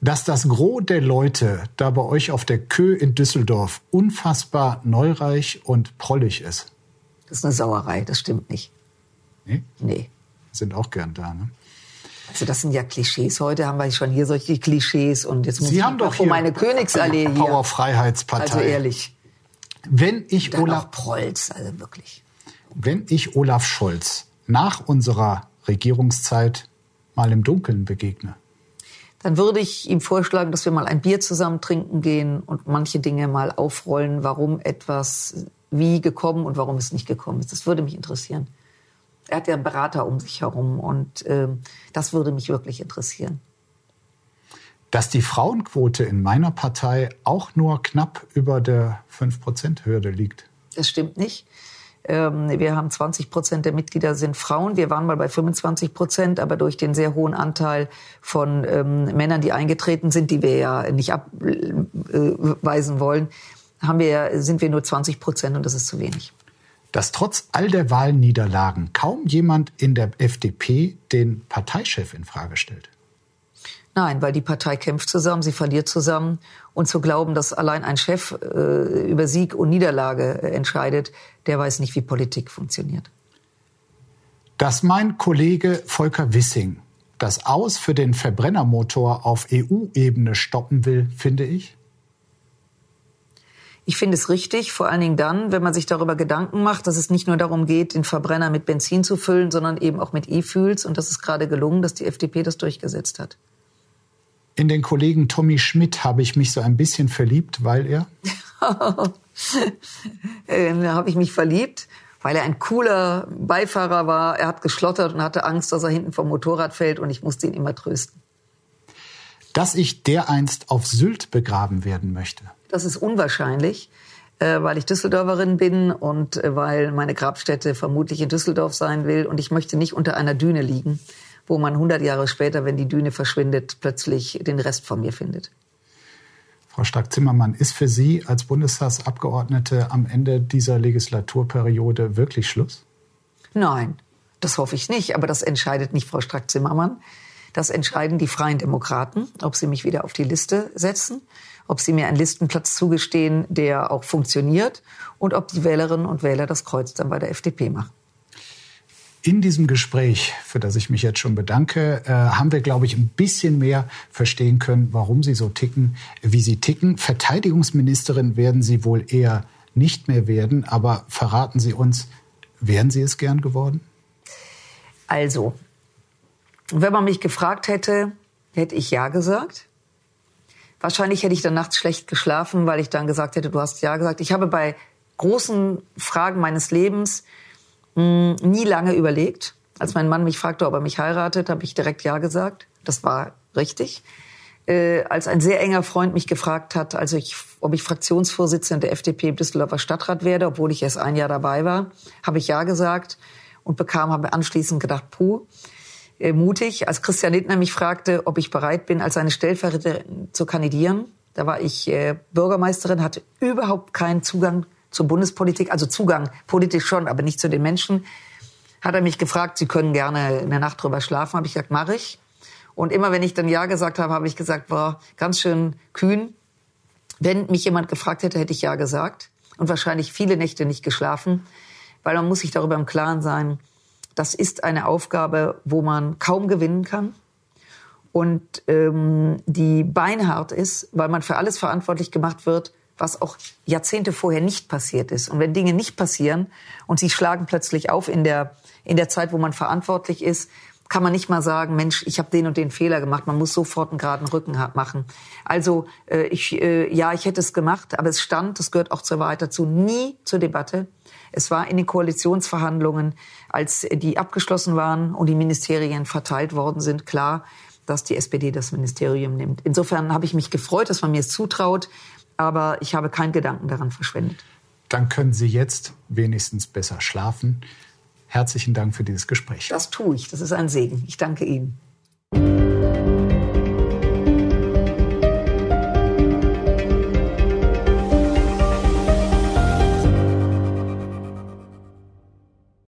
Dass das Gros der Leute da bei euch auf der Kö in Düsseldorf unfassbar neureich und prollig ist. Das ist eine Sauerei, das stimmt nicht. Nee? Nee. Sind auch gern da, ne? Also das sind ja Klischees. Heute haben wir schon hier solche Klischees und jetzt muss Sie ich haben doch hier meine Königsallee hier. Power-Freiheitspartei. Also ehrlich. Wenn ich Olaf Prolz, also wirklich. Wenn ich Olaf Scholz nach unserer Regierungszeit mal im Dunkeln begegne? Dann würde ich ihm vorschlagen, dass wir mal ein Bier zusammen trinken gehen und manche Dinge mal aufrollen, warum etwas wie gekommen und warum es nicht gekommen ist. Das würde mich interessieren. Er hat ja einen Berater um sich herum und äh, das würde mich wirklich interessieren. Dass die Frauenquote in meiner Partei auch nur knapp über der 5-Prozent-Hürde liegt. Das stimmt nicht. Ähm, wir haben 20 Prozent der Mitglieder sind Frauen. Wir waren mal bei 25 Prozent, aber durch den sehr hohen Anteil von ähm, Männern, die eingetreten sind, die wir ja nicht abweisen wollen, haben wir, sind wir nur 20 Prozent und das ist zu wenig. Dass trotz all der Wahlniederlagen kaum jemand in der FDP den Parteichef in Frage stellt. Nein, weil die Partei kämpft zusammen, sie verliert zusammen. Und zu glauben, dass allein ein Chef äh, über Sieg und Niederlage äh, entscheidet, der weiß nicht, wie Politik funktioniert. Dass mein Kollege Volker Wissing das Aus für den Verbrennermotor auf EU-Ebene stoppen will, finde ich? Ich finde es richtig, vor allen Dingen dann, wenn man sich darüber Gedanken macht, dass es nicht nur darum geht, den Verbrenner mit Benzin zu füllen, sondern eben auch mit E-Fuels. Und das ist gerade gelungen, dass die FDP das durchgesetzt hat. In den Kollegen Tommy Schmidt habe ich mich so ein bisschen verliebt, weil er. Äh, da habe ich mich verliebt, weil er ein cooler Beifahrer war. Er hat geschlottert und hatte Angst, dass er hinten vom Motorrad fällt und ich musste ihn immer trösten. Dass ich dereinst auf Sylt begraben werden möchte. Das ist unwahrscheinlich, äh, weil ich Düsseldorferin bin und äh, weil meine Grabstätte vermutlich in Düsseldorf sein will und ich möchte nicht unter einer Düne liegen wo man 100 Jahre später, wenn die Düne verschwindet, plötzlich den Rest von mir findet. Frau Stark-Zimmermann, ist für Sie als Bundestagsabgeordnete am Ende dieser Legislaturperiode wirklich Schluss? Nein, das hoffe ich nicht. Aber das entscheidet nicht Frau Strack-Zimmermann. Das entscheiden die Freien Demokraten, ob sie mich wieder auf die Liste setzen, ob sie mir einen Listenplatz zugestehen, der auch funktioniert und ob die Wählerinnen und Wähler das Kreuz dann bei der FDP machen. In diesem Gespräch, für das ich mich jetzt schon bedanke, äh, haben wir, glaube ich, ein bisschen mehr verstehen können, warum Sie so ticken, wie Sie ticken. Verteidigungsministerin werden Sie wohl eher nicht mehr werden, aber verraten Sie uns, wären Sie es gern geworden? Also, wenn man mich gefragt hätte, hätte ich ja gesagt. Wahrscheinlich hätte ich dann nachts schlecht geschlafen, weil ich dann gesagt hätte, du hast ja gesagt. Ich habe bei großen Fragen meines Lebens mh, hm, nie lange überlegt. Als mein Mann mich fragte, ob er mich heiratet, habe ich direkt Ja gesagt. Das war richtig. Äh, als ein sehr enger Freund mich gefragt hat, also ich, ob ich Fraktionsvorsitzende der FDP im Düsseldorfer Stadtrat werde, obwohl ich erst ein Jahr dabei war, habe ich Ja gesagt und bekam, habe anschließend gedacht, puh, äh, mutig. Als Christian Lindner mich fragte, ob ich bereit bin, als seine Stellvertreterin zu kandidieren, da war ich äh, Bürgermeisterin, hatte überhaupt keinen Zugang zur Bundespolitik, also Zugang politisch schon, aber nicht zu den Menschen, hat er mich gefragt, Sie können gerne eine Nacht drüber schlafen. Habe ich gesagt, mache ich. Und immer wenn ich dann Ja gesagt habe, habe ich gesagt, war ganz schön kühn. Wenn mich jemand gefragt hätte, hätte ich Ja gesagt. Und wahrscheinlich viele Nächte nicht geschlafen, weil man muss sich darüber im Klaren sein, das ist eine Aufgabe, wo man kaum gewinnen kann und ähm, die beinhart ist, weil man für alles verantwortlich gemacht wird, was auch Jahrzehnte vorher nicht passiert ist. Und wenn Dinge nicht passieren und sie schlagen plötzlich auf in der, in der Zeit, wo man verantwortlich ist, kann man nicht mal sagen, Mensch, ich habe den und den Fehler gemacht. Man muss sofort einen geraden Rücken machen. Also äh, ich, äh, ja, ich hätte es gemacht, aber es stand, das gehört auch zur Wahrheit dazu, nie zur Debatte. Es war in den Koalitionsverhandlungen, als die abgeschlossen waren und die Ministerien verteilt worden sind, klar, dass die SPD das Ministerium nimmt. Insofern habe ich mich gefreut, dass man mir es zutraut aber ich habe keinen Gedanken daran verschwendet. Dann können Sie jetzt wenigstens besser schlafen. Herzlichen Dank für dieses Gespräch. Das tue ich. Das ist ein Segen. Ich danke Ihnen.